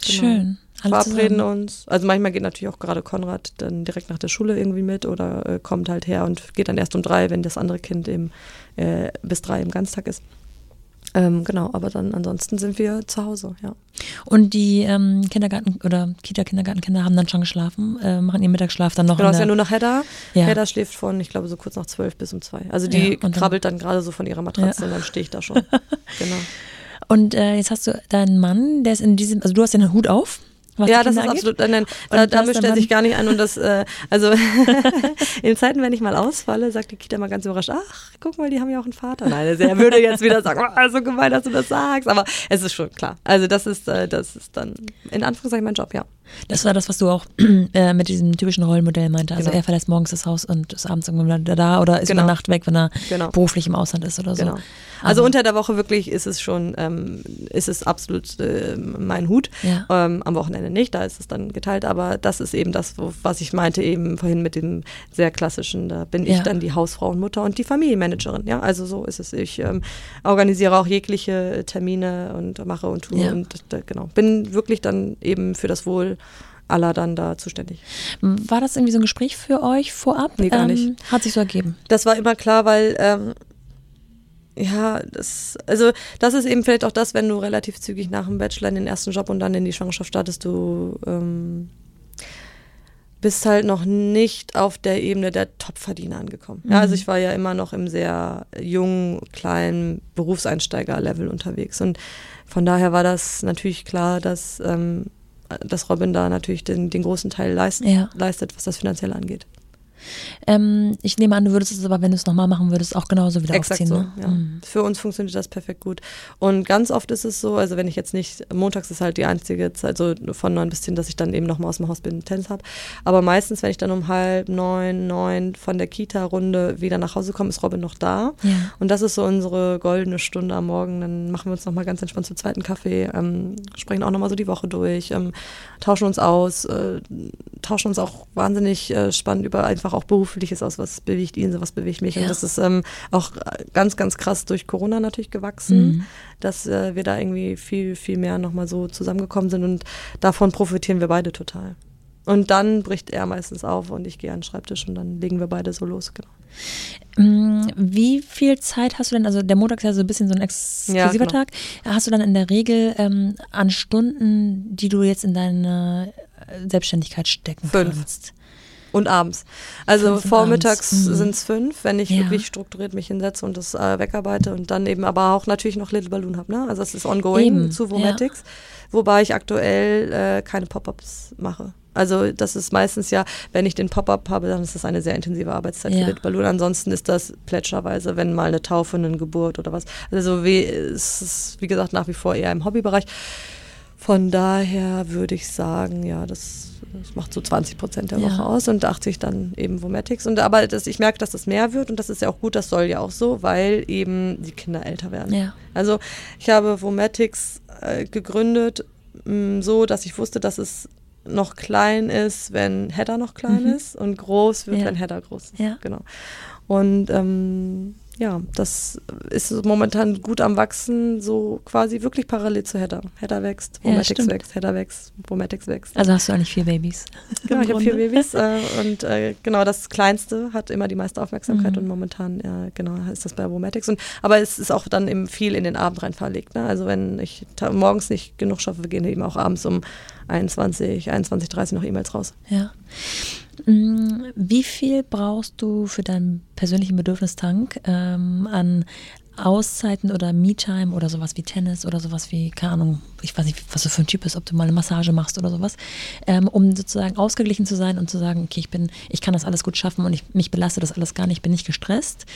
Genau. Schön verabreden uns. Also manchmal geht natürlich auch gerade Konrad dann direkt nach der Schule irgendwie mit oder äh, kommt halt her und geht dann erst um drei, wenn das andere Kind eben äh, bis drei im Ganztag ist. Ähm, genau, aber dann ansonsten sind wir zu Hause, ja. Und die ähm, Kindergarten- oder Kita-Kindergartenkinder haben dann schon geschlafen, äh, machen ihren Mittagsschlaf dann noch. Genau, ist ja nur noch Hedda. Ja. Hedda schläft von, ich glaube, so kurz nach zwölf bis um zwei. Also die ja, krabbelt dann, dann gerade so von ihrer Matratze ja. und dann stehe ich da schon. genau. Und äh, jetzt hast du deinen Mann, der ist in diesem, also du hast den Hut auf. Was ja, das ist angeht? absolut, nein, da, da mischt er sich gar nicht an und das, äh, also in Zeiten, wenn ich mal ausfalle, sagt die Kita mal ganz überrascht, ach, guck mal, die haben ja auch einen Vater. Nein, also er würde jetzt wieder sagen, oh, so gemein, dass du das sagst, aber es ist schon klar. Also das ist, äh, das ist dann in Anführungszeichen mein Job, ja. Das war das, was du auch äh, mit diesem typischen Rollenmodell meinte. Also genau. er verlässt morgens das Haus und ist abends irgendwann wieder da oder ist genau. über Nacht weg, wenn er genau. beruflich im Ausland ist oder so. Genau. Also, also unter der Woche wirklich ist es schon, ähm, ist es absolut äh, mein Hut. Ja. Ähm, am Wochenende nicht, da ist es dann geteilt, aber das ist eben das, wo, was ich meinte eben vorhin mit dem sehr klassischen, da bin ja. ich dann die Hausfrau und Mutter und die Familienmanagerin. Ja, also so ist es. Ich ähm, organisiere auch jegliche Termine und mache und tue ja. und äh, genau. Bin wirklich dann eben für das Wohl aller dann da zuständig. War das irgendwie so ein Gespräch für euch vorab? Nee, gar nicht. Ähm, hat sich so ergeben? Das war immer klar, weil ähm, ja, das, also das ist eben vielleicht auch das, wenn du relativ zügig nach dem Bachelor in den ersten Job und dann in die Schwangerschaft startest, du ähm, bist halt noch nicht auf der Ebene der Topverdiener angekommen. Ja, also mhm. ich war ja immer noch im sehr jungen, kleinen Berufseinsteiger-Level unterwegs und von daher war das natürlich klar, dass, ähm, dass Robin da natürlich den, den großen Teil leist, ja. leistet, was das finanziell angeht. Ähm, ich nehme an, du würdest es aber, wenn du es nochmal machen würdest, auch genauso wieder Exakt aufziehen. So, ne? ja. mhm. Für uns funktioniert das perfekt gut. Und ganz oft ist es so, also wenn ich jetzt nicht, montags ist halt die einzige Zeit, so von neun bis zehn, dass ich dann eben nochmal aus dem Haus bin, Tennis habe. Aber meistens, wenn ich dann um halb neun, neun von der Kita-Runde wieder nach Hause komme, ist Robin noch da. Ja. Und das ist so unsere goldene Stunde am Morgen. Dann machen wir uns nochmal ganz entspannt zum zweiten Kaffee, ähm, sprechen auch nochmal so die Woche durch, ähm, tauschen uns aus, äh, tauschen uns auch wahnsinnig äh, spannend über einfach auch berufliches aus, was bewegt ihn, so was bewegt mich. Ja. Und das ist ähm, auch ganz, ganz krass durch Corona natürlich gewachsen, mhm. dass äh, wir da irgendwie viel, viel mehr nochmal so zusammengekommen sind und davon profitieren wir beide total. Und dann bricht er meistens auf und ich gehe an den Schreibtisch und dann legen wir beide so los. Genau. Mm, wie viel Zeit hast du denn, also der Montag ist ja so ein bisschen so ein exklusiver ja, genau. Tag, hast du dann in der Regel ähm, an Stunden, die du jetzt in deine Selbstständigkeit stecken Fünf. kannst? Und abends. Also fünf vormittags mhm. sind es fünf, wenn ich ja. wirklich strukturiert mich hinsetze und das äh, wegarbeite und dann eben aber auch natürlich noch Little Balloon habe. Ne? Also es ist ongoing eben. zu Vomatics, ja. wobei ich aktuell äh, keine Pop-ups mache. Also das ist meistens ja, wenn ich den Pop-up habe, dann ist das eine sehr intensive Arbeitszeit ja. für Little Balloon. Ansonsten ist das plätscherweise, wenn mal eine Taufe, eine Geburt oder was. Also wie, es ist, wie gesagt, nach wie vor eher im Hobbybereich. Von daher würde ich sagen, ja, das das macht so 20 Prozent der Woche ja. aus und 80 dann eben Vomatics. Und aber das, ich merke, dass das mehr wird und das ist ja auch gut, das soll ja auch so, weil eben die Kinder älter werden. Ja. Also ich habe Vomatics äh, gegründet, mh, mm, so dass ich wusste, dass es noch klein ist, wenn Hedda noch klein mhm. ist und groß wird, ja. wenn Hedda groß ist. Ja. Genau. Und ähm, ja, das ist momentan gut am Wachsen, so quasi wirklich parallel zu Hedda. Hedda wächst, Vomatics ja, wächst, Hedda wächst, Vomatics wächst. Also hast du eigentlich vier Babys. Genau, ich habe vier Babys äh, und äh, genau das Kleinste hat immer die meiste Aufmerksamkeit mhm. und momentan, ja, genau, ist das bei Vomatics. Und, aber es ist auch dann eben viel in den Abend rein verlegt. Ne? Also wenn ich morgens nicht genug schaffe, gehen eben auch abends um 21, 21, 30 noch E-Mails raus. Ja. Mm, wie viel brauchst du für deinen persönlichen Bedürfnistank ähm, an Auszeiten oder Me-Time oder sowas wie Tennis oder sowas wie, keine Ahnung, ich weiß nicht, was du für ein Typ bist, ob du mal eine Massage machst oder sowas, ähm, um sozusagen ausgeglichen zu sein und zu sagen, okay, ich bin, ich kann das alles gut schaffen und ich, mich belaste das alles gar nicht, ich bin nicht gestresst.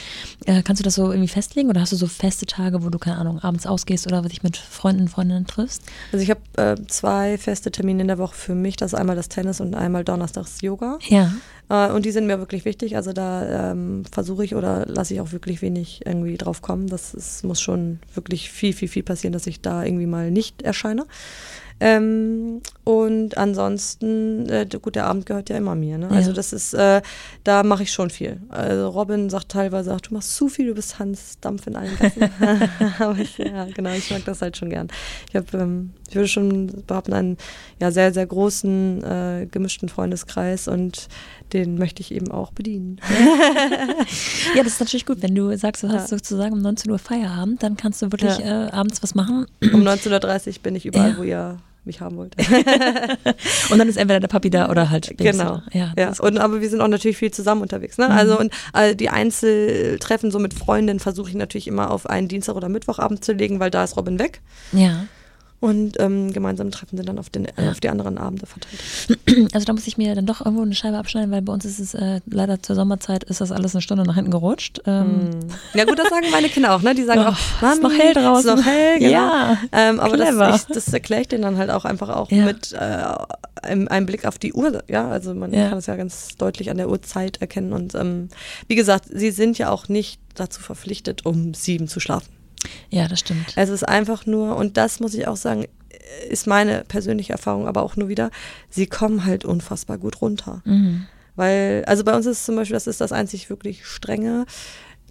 Äh, kannst du das so irgendwie festlegen oder hast du so feste Tage, wo du, keine Ahnung, abends ausgehst oder dich mit Freunden und Freundinnen triffst? Also ich habe äh, zwei feste Termine in der Woche für mich, das ist einmal das Tennis und einmal donnerstags Yoga. Ja. Äh, und die sind mir wirklich wichtig. Also da ähm, versuche ich oder lasse ich auch wirklich wenig irgendwie drauf kommen. Das ist, muss schon wirklich viel, viel, viel passieren, dass ich da irgendwie mal nicht erscheine. Ähm, und ansonsten, äh, gut, der Abend gehört ja immer mir. Ne? Also das ist, äh, da mache ich schon viel. Also Robin sagt teilweise, ach, du machst zu viel, du bist Hans Dampf in allen Gassen. Aber ich, ja, genau, ich mag das halt schon gern. Ich habe, ähm, ich würde schon behaupten, einen ja, sehr, sehr großen äh, gemischten Freundeskreis und den möchte ich eben auch bedienen. ja, das ist natürlich gut. Wenn du sagst, du hast ja. sozusagen um 19 Uhr Feierabend, dann kannst du wirklich ja. äh, abends was machen. Um 19.30 Uhr bin ich überall, ja. wo ihr mich haben wollt. und dann ist entweder der Papi da oder halt Genau. Ja, ja. Und, aber wir sind auch natürlich viel zusammen unterwegs. Ne? Mhm. Also und also die Einzeltreffen so mit Freundinnen versuche ich natürlich immer auf einen Dienstag oder Mittwochabend zu legen, weil da ist Robin weg. Ja und ähm, gemeinsam treffen sind dann auf, den, ja. auf die anderen Abende verteilt. Also da muss ich mir dann doch irgendwo eine Scheibe abschneiden, weil bei uns ist es äh, leider zur Sommerzeit ist das alles eine Stunde nach hinten gerutscht. Ähm. Hm. Ja gut, das sagen meine Kinder auch, ne? Die sagen oh, auch, Mami, ist noch hell draußen. Ist noch hell, genau. Ja, ähm, aber das, das erkläre ich denen dann halt auch einfach auch ja. mit äh, einem, einem, Blick auf die Uhr. Ja, also man ja. kann es ja ganz deutlich an der Uhrzeit erkennen. Und ähm, wie gesagt, sie sind ja auch nicht dazu verpflichtet, um sieben zu schlafen. Ja, das stimmt. Es ist einfach nur, und das muss ich auch sagen, ist meine persönliche Erfahrung, aber auch nur wieder, sie kommen halt unfassbar gut runter. Mhm. Weil, also bei uns ist zum Beispiel, das ist das einzig wirklich strenge.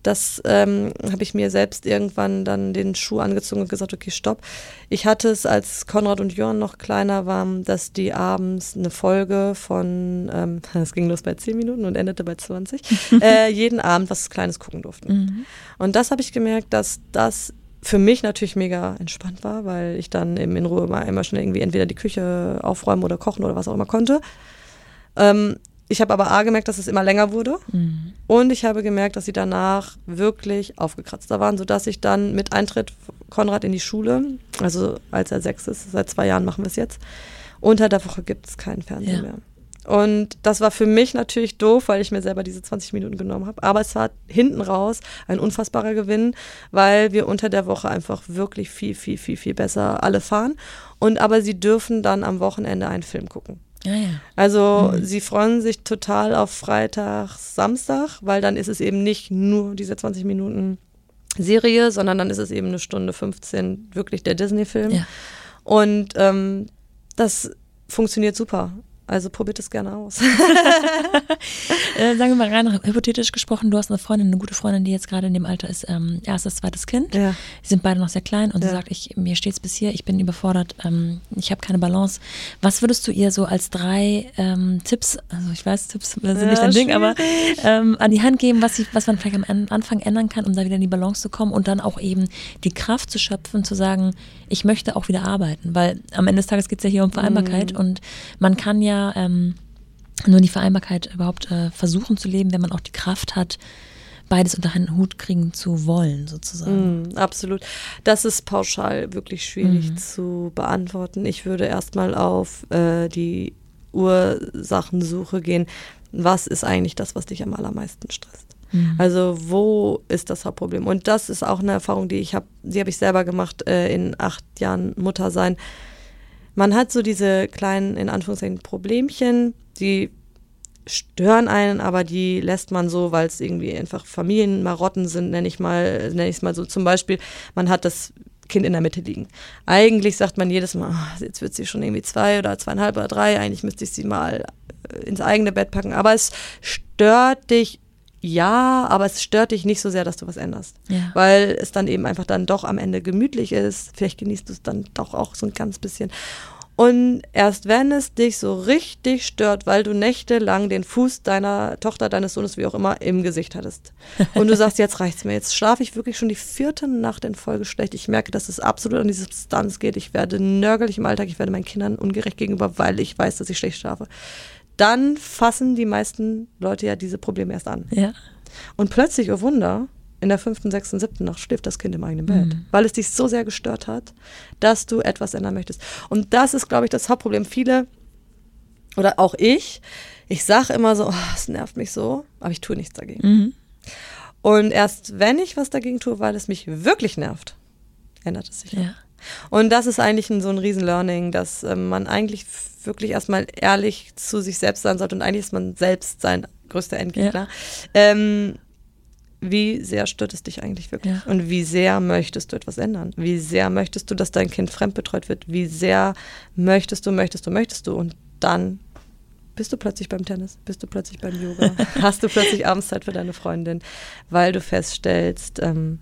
Das ähm, habe ich mir selbst irgendwann dann den Schuh angezogen und gesagt, okay, stopp. Ich hatte es, als Konrad und Jörn noch kleiner waren, dass die abends eine Folge von, ähm, das ging los bei 10 Minuten und endete bei 20, äh, jeden Abend was Kleines gucken durften. Mhm. Und das habe ich gemerkt, dass das für mich natürlich mega entspannt war, weil ich dann eben in Ruhe mal immer schnell irgendwie entweder die Küche aufräumen oder kochen oder was auch immer konnte. Ähm, ich habe aber A gemerkt, dass es immer länger wurde mhm. und ich habe gemerkt, dass sie danach wirklich aufgekratzter waren, sodass ich dann mit Eintritt Konrad in die Schule, also als er sechs ist, seit zwei Jahren machen wir es jetzt, unter der Woche gibt es keinen Fernsehen ja. mehr. Und das war für mich natürlich doof, weil ich mir selber diese 20 Minuten genommen habe. Aber es war hinten raus ein unfassbarer Gewinn, weil wir unter der Woche einfach wirklich viel, viel, viel, viel besser alle fahren. Und aber sie dürfen dann am Wochenende einen Film gucken. Ja, ja. Also mhm. sie freuen sich total auf Freitag, Samstag, weil dann ist es eben nicht nur diese 20 Minuten Serie, sondern dann ist es eben eine Stunde 15 wirklich der Disney-Film. Ja. Und ähm, das funktioniert super. Also probiert es gerne aus. äh, sagen wir mal rein hypothetisch gesprochen, du hast eine Freundin, eine gute Freundin, die jetzt gerade in dem Alter ist, ähm, erstes, zweites Kind. Ja. Sie sind beide noch sehr klein und ja. sie sagt, ich, mir steht es bis hier, ich bin überfordert, ähm, ich habe keine Balance. Was würdest du ihr so als drei ähm, Tipps, also ich weiß, Tipps sind ja, nicht dein Ding, aber ähm, an die Hand geben, was, sie, was man vielleicht am Anfang ändern kann, um da wieder in die Balance zu kommen und dann auch eben die Kraft zu schöpfen, zu sagen, ich möchte auch wieder arbeiten, weil am Ende des Tages geht es ja hier um Vereinbarkeit mhm. und man kann ja ähm, nur die Vereinbarkeit überhaupt äh, versuchen zu leben, wenn man auch die Kraft hat, beides unter einen Hut kriegen zu wollen, sozusagen. Mm, absolut. Das ist pauschal wirklich schwierig mm. zu beantworten. Ich würde erstmal auf äh, die Ursachensuche gehen. Was ist eigentlich das, was dich am allermeisten stresst? Mm. Also wo ist das Hauptproblem? Und das ist auch eine Erfahrung, die ich habe, die habe ich selber gemacht äh, in acht Jahren Mutter sein man hat so diese kleinen, in Anführungszeichen, Problemchen, die stören einen, aber die lässt man so, weil es irgendwie einfach Familienmarotten sind, nenne ich mal, nenne ich es mal so. Zum Beispiel, man hat das Kind in der Mitte liegen. Eigentlich sagt man jedes Mal, oh, jetzt wird sie schon irgendwie zwei oder zweieinhalb oder drei, eigentlich müsste ich sie mal äh, ins eigene Bett packen. Aber es stört dich ja, aber es stört dich nicht so sehr, dass du was änderst. Ja. Weil es dann eben einfach dann doch am Ende gemütlich ist. Vielleicht genießt du es dann doch auch so ein ganz bisschen. Und erst wenn es dich so richtig stört, weil du nächtelang den Fuß deiner Tochter, deines Sohnes, wie auch immer, im Gesicht hattest. Und du sagst, jetzt reicht's mir. Jetzt schlafe ich wirklich schon die vierte Nacht in Folge schlecht. Ich merke, dass es absolut an die Substanz geht. Ich werde nörgelig im Alltag. Ich werde meinen Kindern ungerecht gegenüber, weil ich weiß, dass ich schlecht schlafe dann fassen die meisten Leute ja diese Probleme erst an. Ja. Und plötzlich, oh Wunder, in der fünften, sechsten, siebten Nacht schläft das Kind im eigenen Bett, mhm. weil es dich so sehr gestört hat, dass du etwas ändern möchtest. Und das ist, glaube ich, das Hauptproblem. Viele, oder auch ich, ich sage immer so, oh, es nervt mich so, aber ich tue nichts dagegen. Mhm. Und erst wenn ich was dagegen tue, weil es mich wirklich nervt, ändert es sich. Ja. Und das ist eigentlich ein, so ein Riesen-Learning, dass ähm, man eigentlich wirklich erstmal ehrlich zu sich selbst sein sollte und eigentlich ist man selbst sein größter Endgegner. Ja. Ähm, wie sehr stört es dich eigentlich wirklich? Ja. Und wie sehr möchtest du etwas ändern? Wie sehr möchtest du, dass dein Kind fremdbetreut wird? Wie sehr möchtest du, möchtest du, möchtest du? Und dann bist du plötzlich beim Tennis, bist du plötzlich beim Yoga, hast du plötzlich Abendszeit für deine Freundin, weil du feststellst, ähm,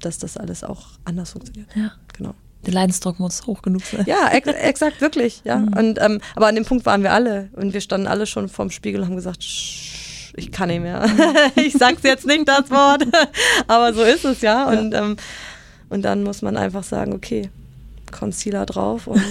dass das alles auch anders funktioniert. Ja. Genau. Der Leidensdruck muss hoch genug sein. Ja, ex exakt, wirklich. Ja. Mhm. Und, ähm, aber an dem Punkt waren wir alle. Und wir standen alle schon vorm Spiegel und haben gesagt, ich kann nicht mehr. ich sag's jetzt nicht, das Wort. aber so ist es, ja. Und, ja. Ähm, und dann muss man einfach sagen, okay, Concealer drauf und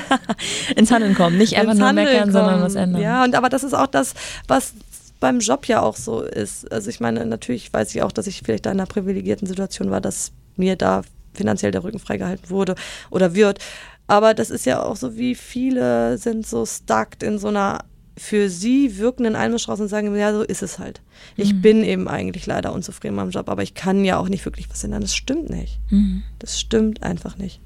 ins Handeln kommen. Nicht einfach nur Handeln meckern, kommen. sondern was ändern. Ja, und aber das ist auch das, was beim Job ja auch so ist. Also ich meine, natürlich weiß ich auch, dass ich vielleicht da in einer privilegierten Situation war, dass mir da finanziell der Rücken freigehalten wurde oder wird. Aber das ist ja auch so, wie viele sind so stuck in so einer für sie wirkenden Einmischstraße und sagen, ja, so ist es halt. Ich mhm. bin eben eigentlich leider unzufrieden mit meinem Job, aber ich kann ja auch nicht wirklich was ändern. Das stimmt nicht. Mhm. Das stimmt einfach nicht.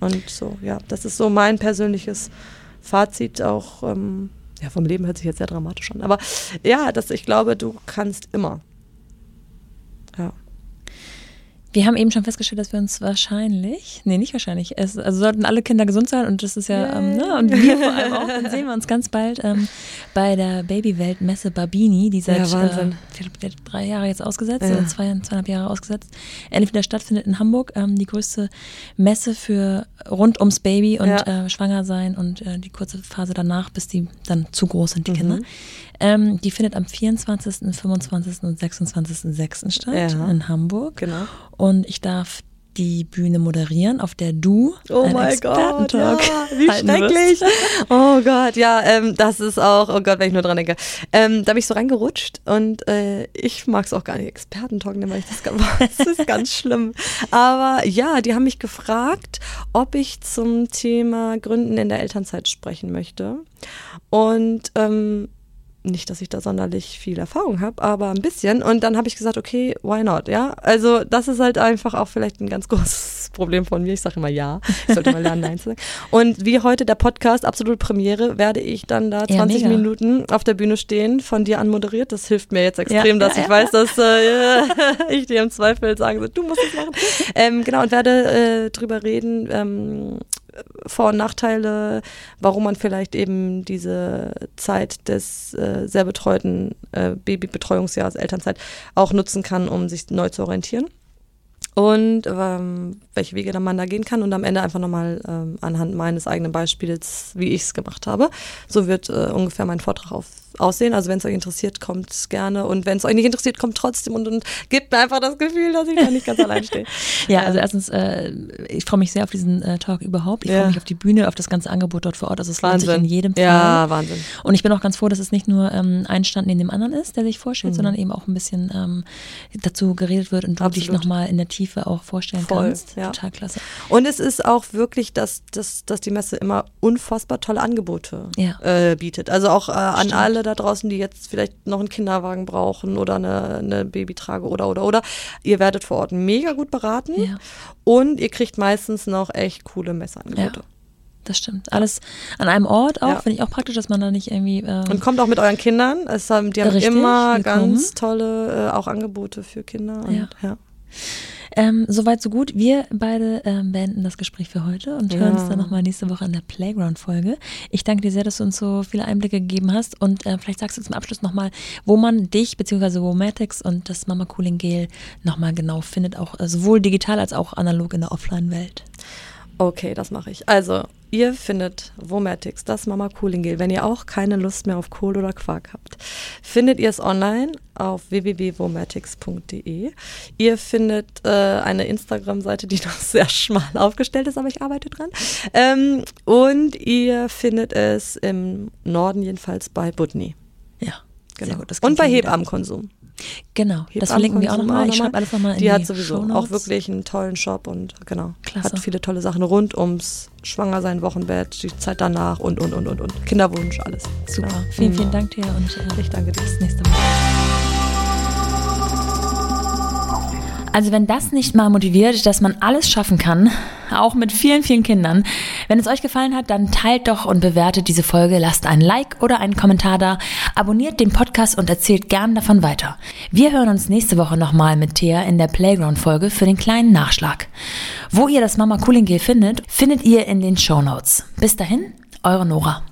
Und so, ja, das ist so mein persönliches Fazit auch. Ähm, ja, vom Leben hört sich jetzt sehr dramatisch an. Aber ja, das, ich glaube, du kannst immer. Ja. Wir haben eben schon festgestellt, dass wir uns wahrscheinlich, nee, nicht wahrscheinlich, es, also sollten alle Kinder gesund sein und das ist ja, ähm, ne, und wir vor allem auch, dann sehen wir uns ganz bald ähm, bei der Babywelt-Messe Babini, die seit ja, äh, drei Jahre jetzt ausgesetzt, ja. oder zwei, zweieinhalb Jahre ausgesetzt, endlich wieder stattfindet in Hamburg, ähm, die größte Messe für rund ums Baby und ja. äh, schwanger sein und äh, die kurze Phase danach, bis die dann zu groß sind, die mhm. Kinder. Ähm, die findet am 24., 25. und 26.06. statt ja. in Hamburg. Genau. Und ich darf die Bühne moderieren, auf der du oh mein Gott, ja, wie schrecklich. Oh Gott, ja, ähm, das ist auch, oh Gott, wenn ich nur dran denke. Ähm, da bin ich so reingerutscht und äh, ich mag es auch gar nicht Expertentalk nennen, weil ich das, das ist ganz schlimm. Aber ja, die haben mich gefragt, ob ich zum Thema Gründen in der Elternzeit sprechen möchte. Und ähm, nicht, dass ich da sonderlich viel Erfahrung habe, aber ein bisschen. Und dann habe ich gesagt, okay, why not? Ja, also das ist halt einfach auch vielleicht ein ganz großes Problem von mir. Ich sage immer ja. Ich sollte mal lernen, nein zu sagen. Und wie heute der Podcast, absolute Premiere, werde ich dann da 20 ja, Minuten auf der Bühne stehen, von dir anmoderiert. Das hilft mir jetzt extrem, ja, dass ja, ich weiß, dass äh, ich dir im Zweifel sage, du musst es machen. Ähm, genau, und werde äh, drüber reden, ähm, vor- und Nachteile, warum man vielleicht eben diese Zeit des äh, sehr betreuten äh, Babybetreuungsjahres, Elternzeit, auch nutzen kann, um sich neu zu orientieren. Und ähm, welche Wege dann man da gehen kann und am Ende einfach nochmal ähm, anhand meines eigenen Beispiels, wie ich es gemacht habe. So wird äh, ungefähr mein Vortrag auf aussehen. Also wenn es euch interessiert, kommt gerne. Und wenn es euch nicht interessiert, kommt trotzdem und, und gebt mir einfach das Gefühl, dass ich da nicht ganz allein stehe. Ja, also erstens, äh, ich freue mich sehr auf diesen äh, Talk überhaupt. Ich ja. freue mich auf die Bühne, auf das ganze Angebot dort vor Ort. Also es lohnt sich in jedem Fall. Ja, Wahnsinn. Und ich bin auch ganz froh, dass es nicht nur ähm, ein Stand neben dem anderen ist, der sich vorstellt, mhm. sondern eben auch ein bisschen ähm, dazu geredet wird und du Absolut. dich nochmal in der Tiefe auch vorstellen Voll, kannst. Ja. Total klasse. Und es ist auch wirklich, dass, dass, dass die Messe immer unfassbar tolle Angebote ja. äh, bietet. Also auch äh, an alle da draußen, die jetzt vielleicht noch einen Kinderwagen brauchen oder eine, eine Babytrage oder oder oder. Ihr werdet vor Ort mega gut beraten ja. und ihr kriegt meistens noch echt coole Messeangebote. Ja. Das stimmt. Alles an einem Ort auch, ja. finde ich auch praktisch, dass man da nicht irgendwie. Ähm und kommt auch mit euren Kindern. Es haben, die haben Richtig, immer willkommen. ganz tolle äh, auch Angebote für Kinder. Und, ja. Ähm, Soweit, so gut. Wir beide ähm, beenden das Gespräch für heute und ja. hören uns dann nochmal nächste Woche in der Playground-Folge. Ich danke dir sehr, dass du uns so viele Einblicke gegeben hast und äh, vielleicht sagst du zum Abschluss nochmal, wo man dich bzw. Womatics und das Mama Cooling Gel nochmal genau findet, auch äh, sowohl digital als auch analog in der Offline-Welt. Okay, das mache ich. Also, ihr findet Womatics, das Mama Cooling Gel, wenn ihr auch keine Lust mehr auf Kohl oder Quark habt. Findet ihr es online auf www.womatics.de. Ihr findet äh, eine Instagram-Seite, die noch sehr schmal aufgestellt ist, aber ich arbeite dran. Ähm, und ihr findet es im Norden jedenfalls bei Budni. Ja, genau. und bei Hebammenkonsum. Genau, das verlinken wir auch nochmal. Ich schreibe alles nochmal in die Die hat sowieso auch wirklich einen tollen Shop und genau, Klasse. hat viele tolle Sachen rund ums Schwangersein, Wochenbett, die Zeit danach und, und, und, und, und. Kinderwunsch, alles. Super. Genau. Vielen, vielen Dank dir und äh, ich danke dir. Bis nächste Mal. Also wenn das nicht mal motiviert, dass man alles schaffen kann, auch mit vielen, vielen Kindern. Wenn es euch gefallen hat, dann teilt doch und bewertet diese Folge, lasst ein Like oder einen Kommentar da, abonniert den Podcast und erzählt gern davon weiter. Wir hören uns nächste Woche nochmal mit Thea in der Playground-Folge für den kleinen Nachschlag. Wo ihr das Mama Cooling Gel findet, findet ihr in den Show Notes. Bis dahin, eure Nora.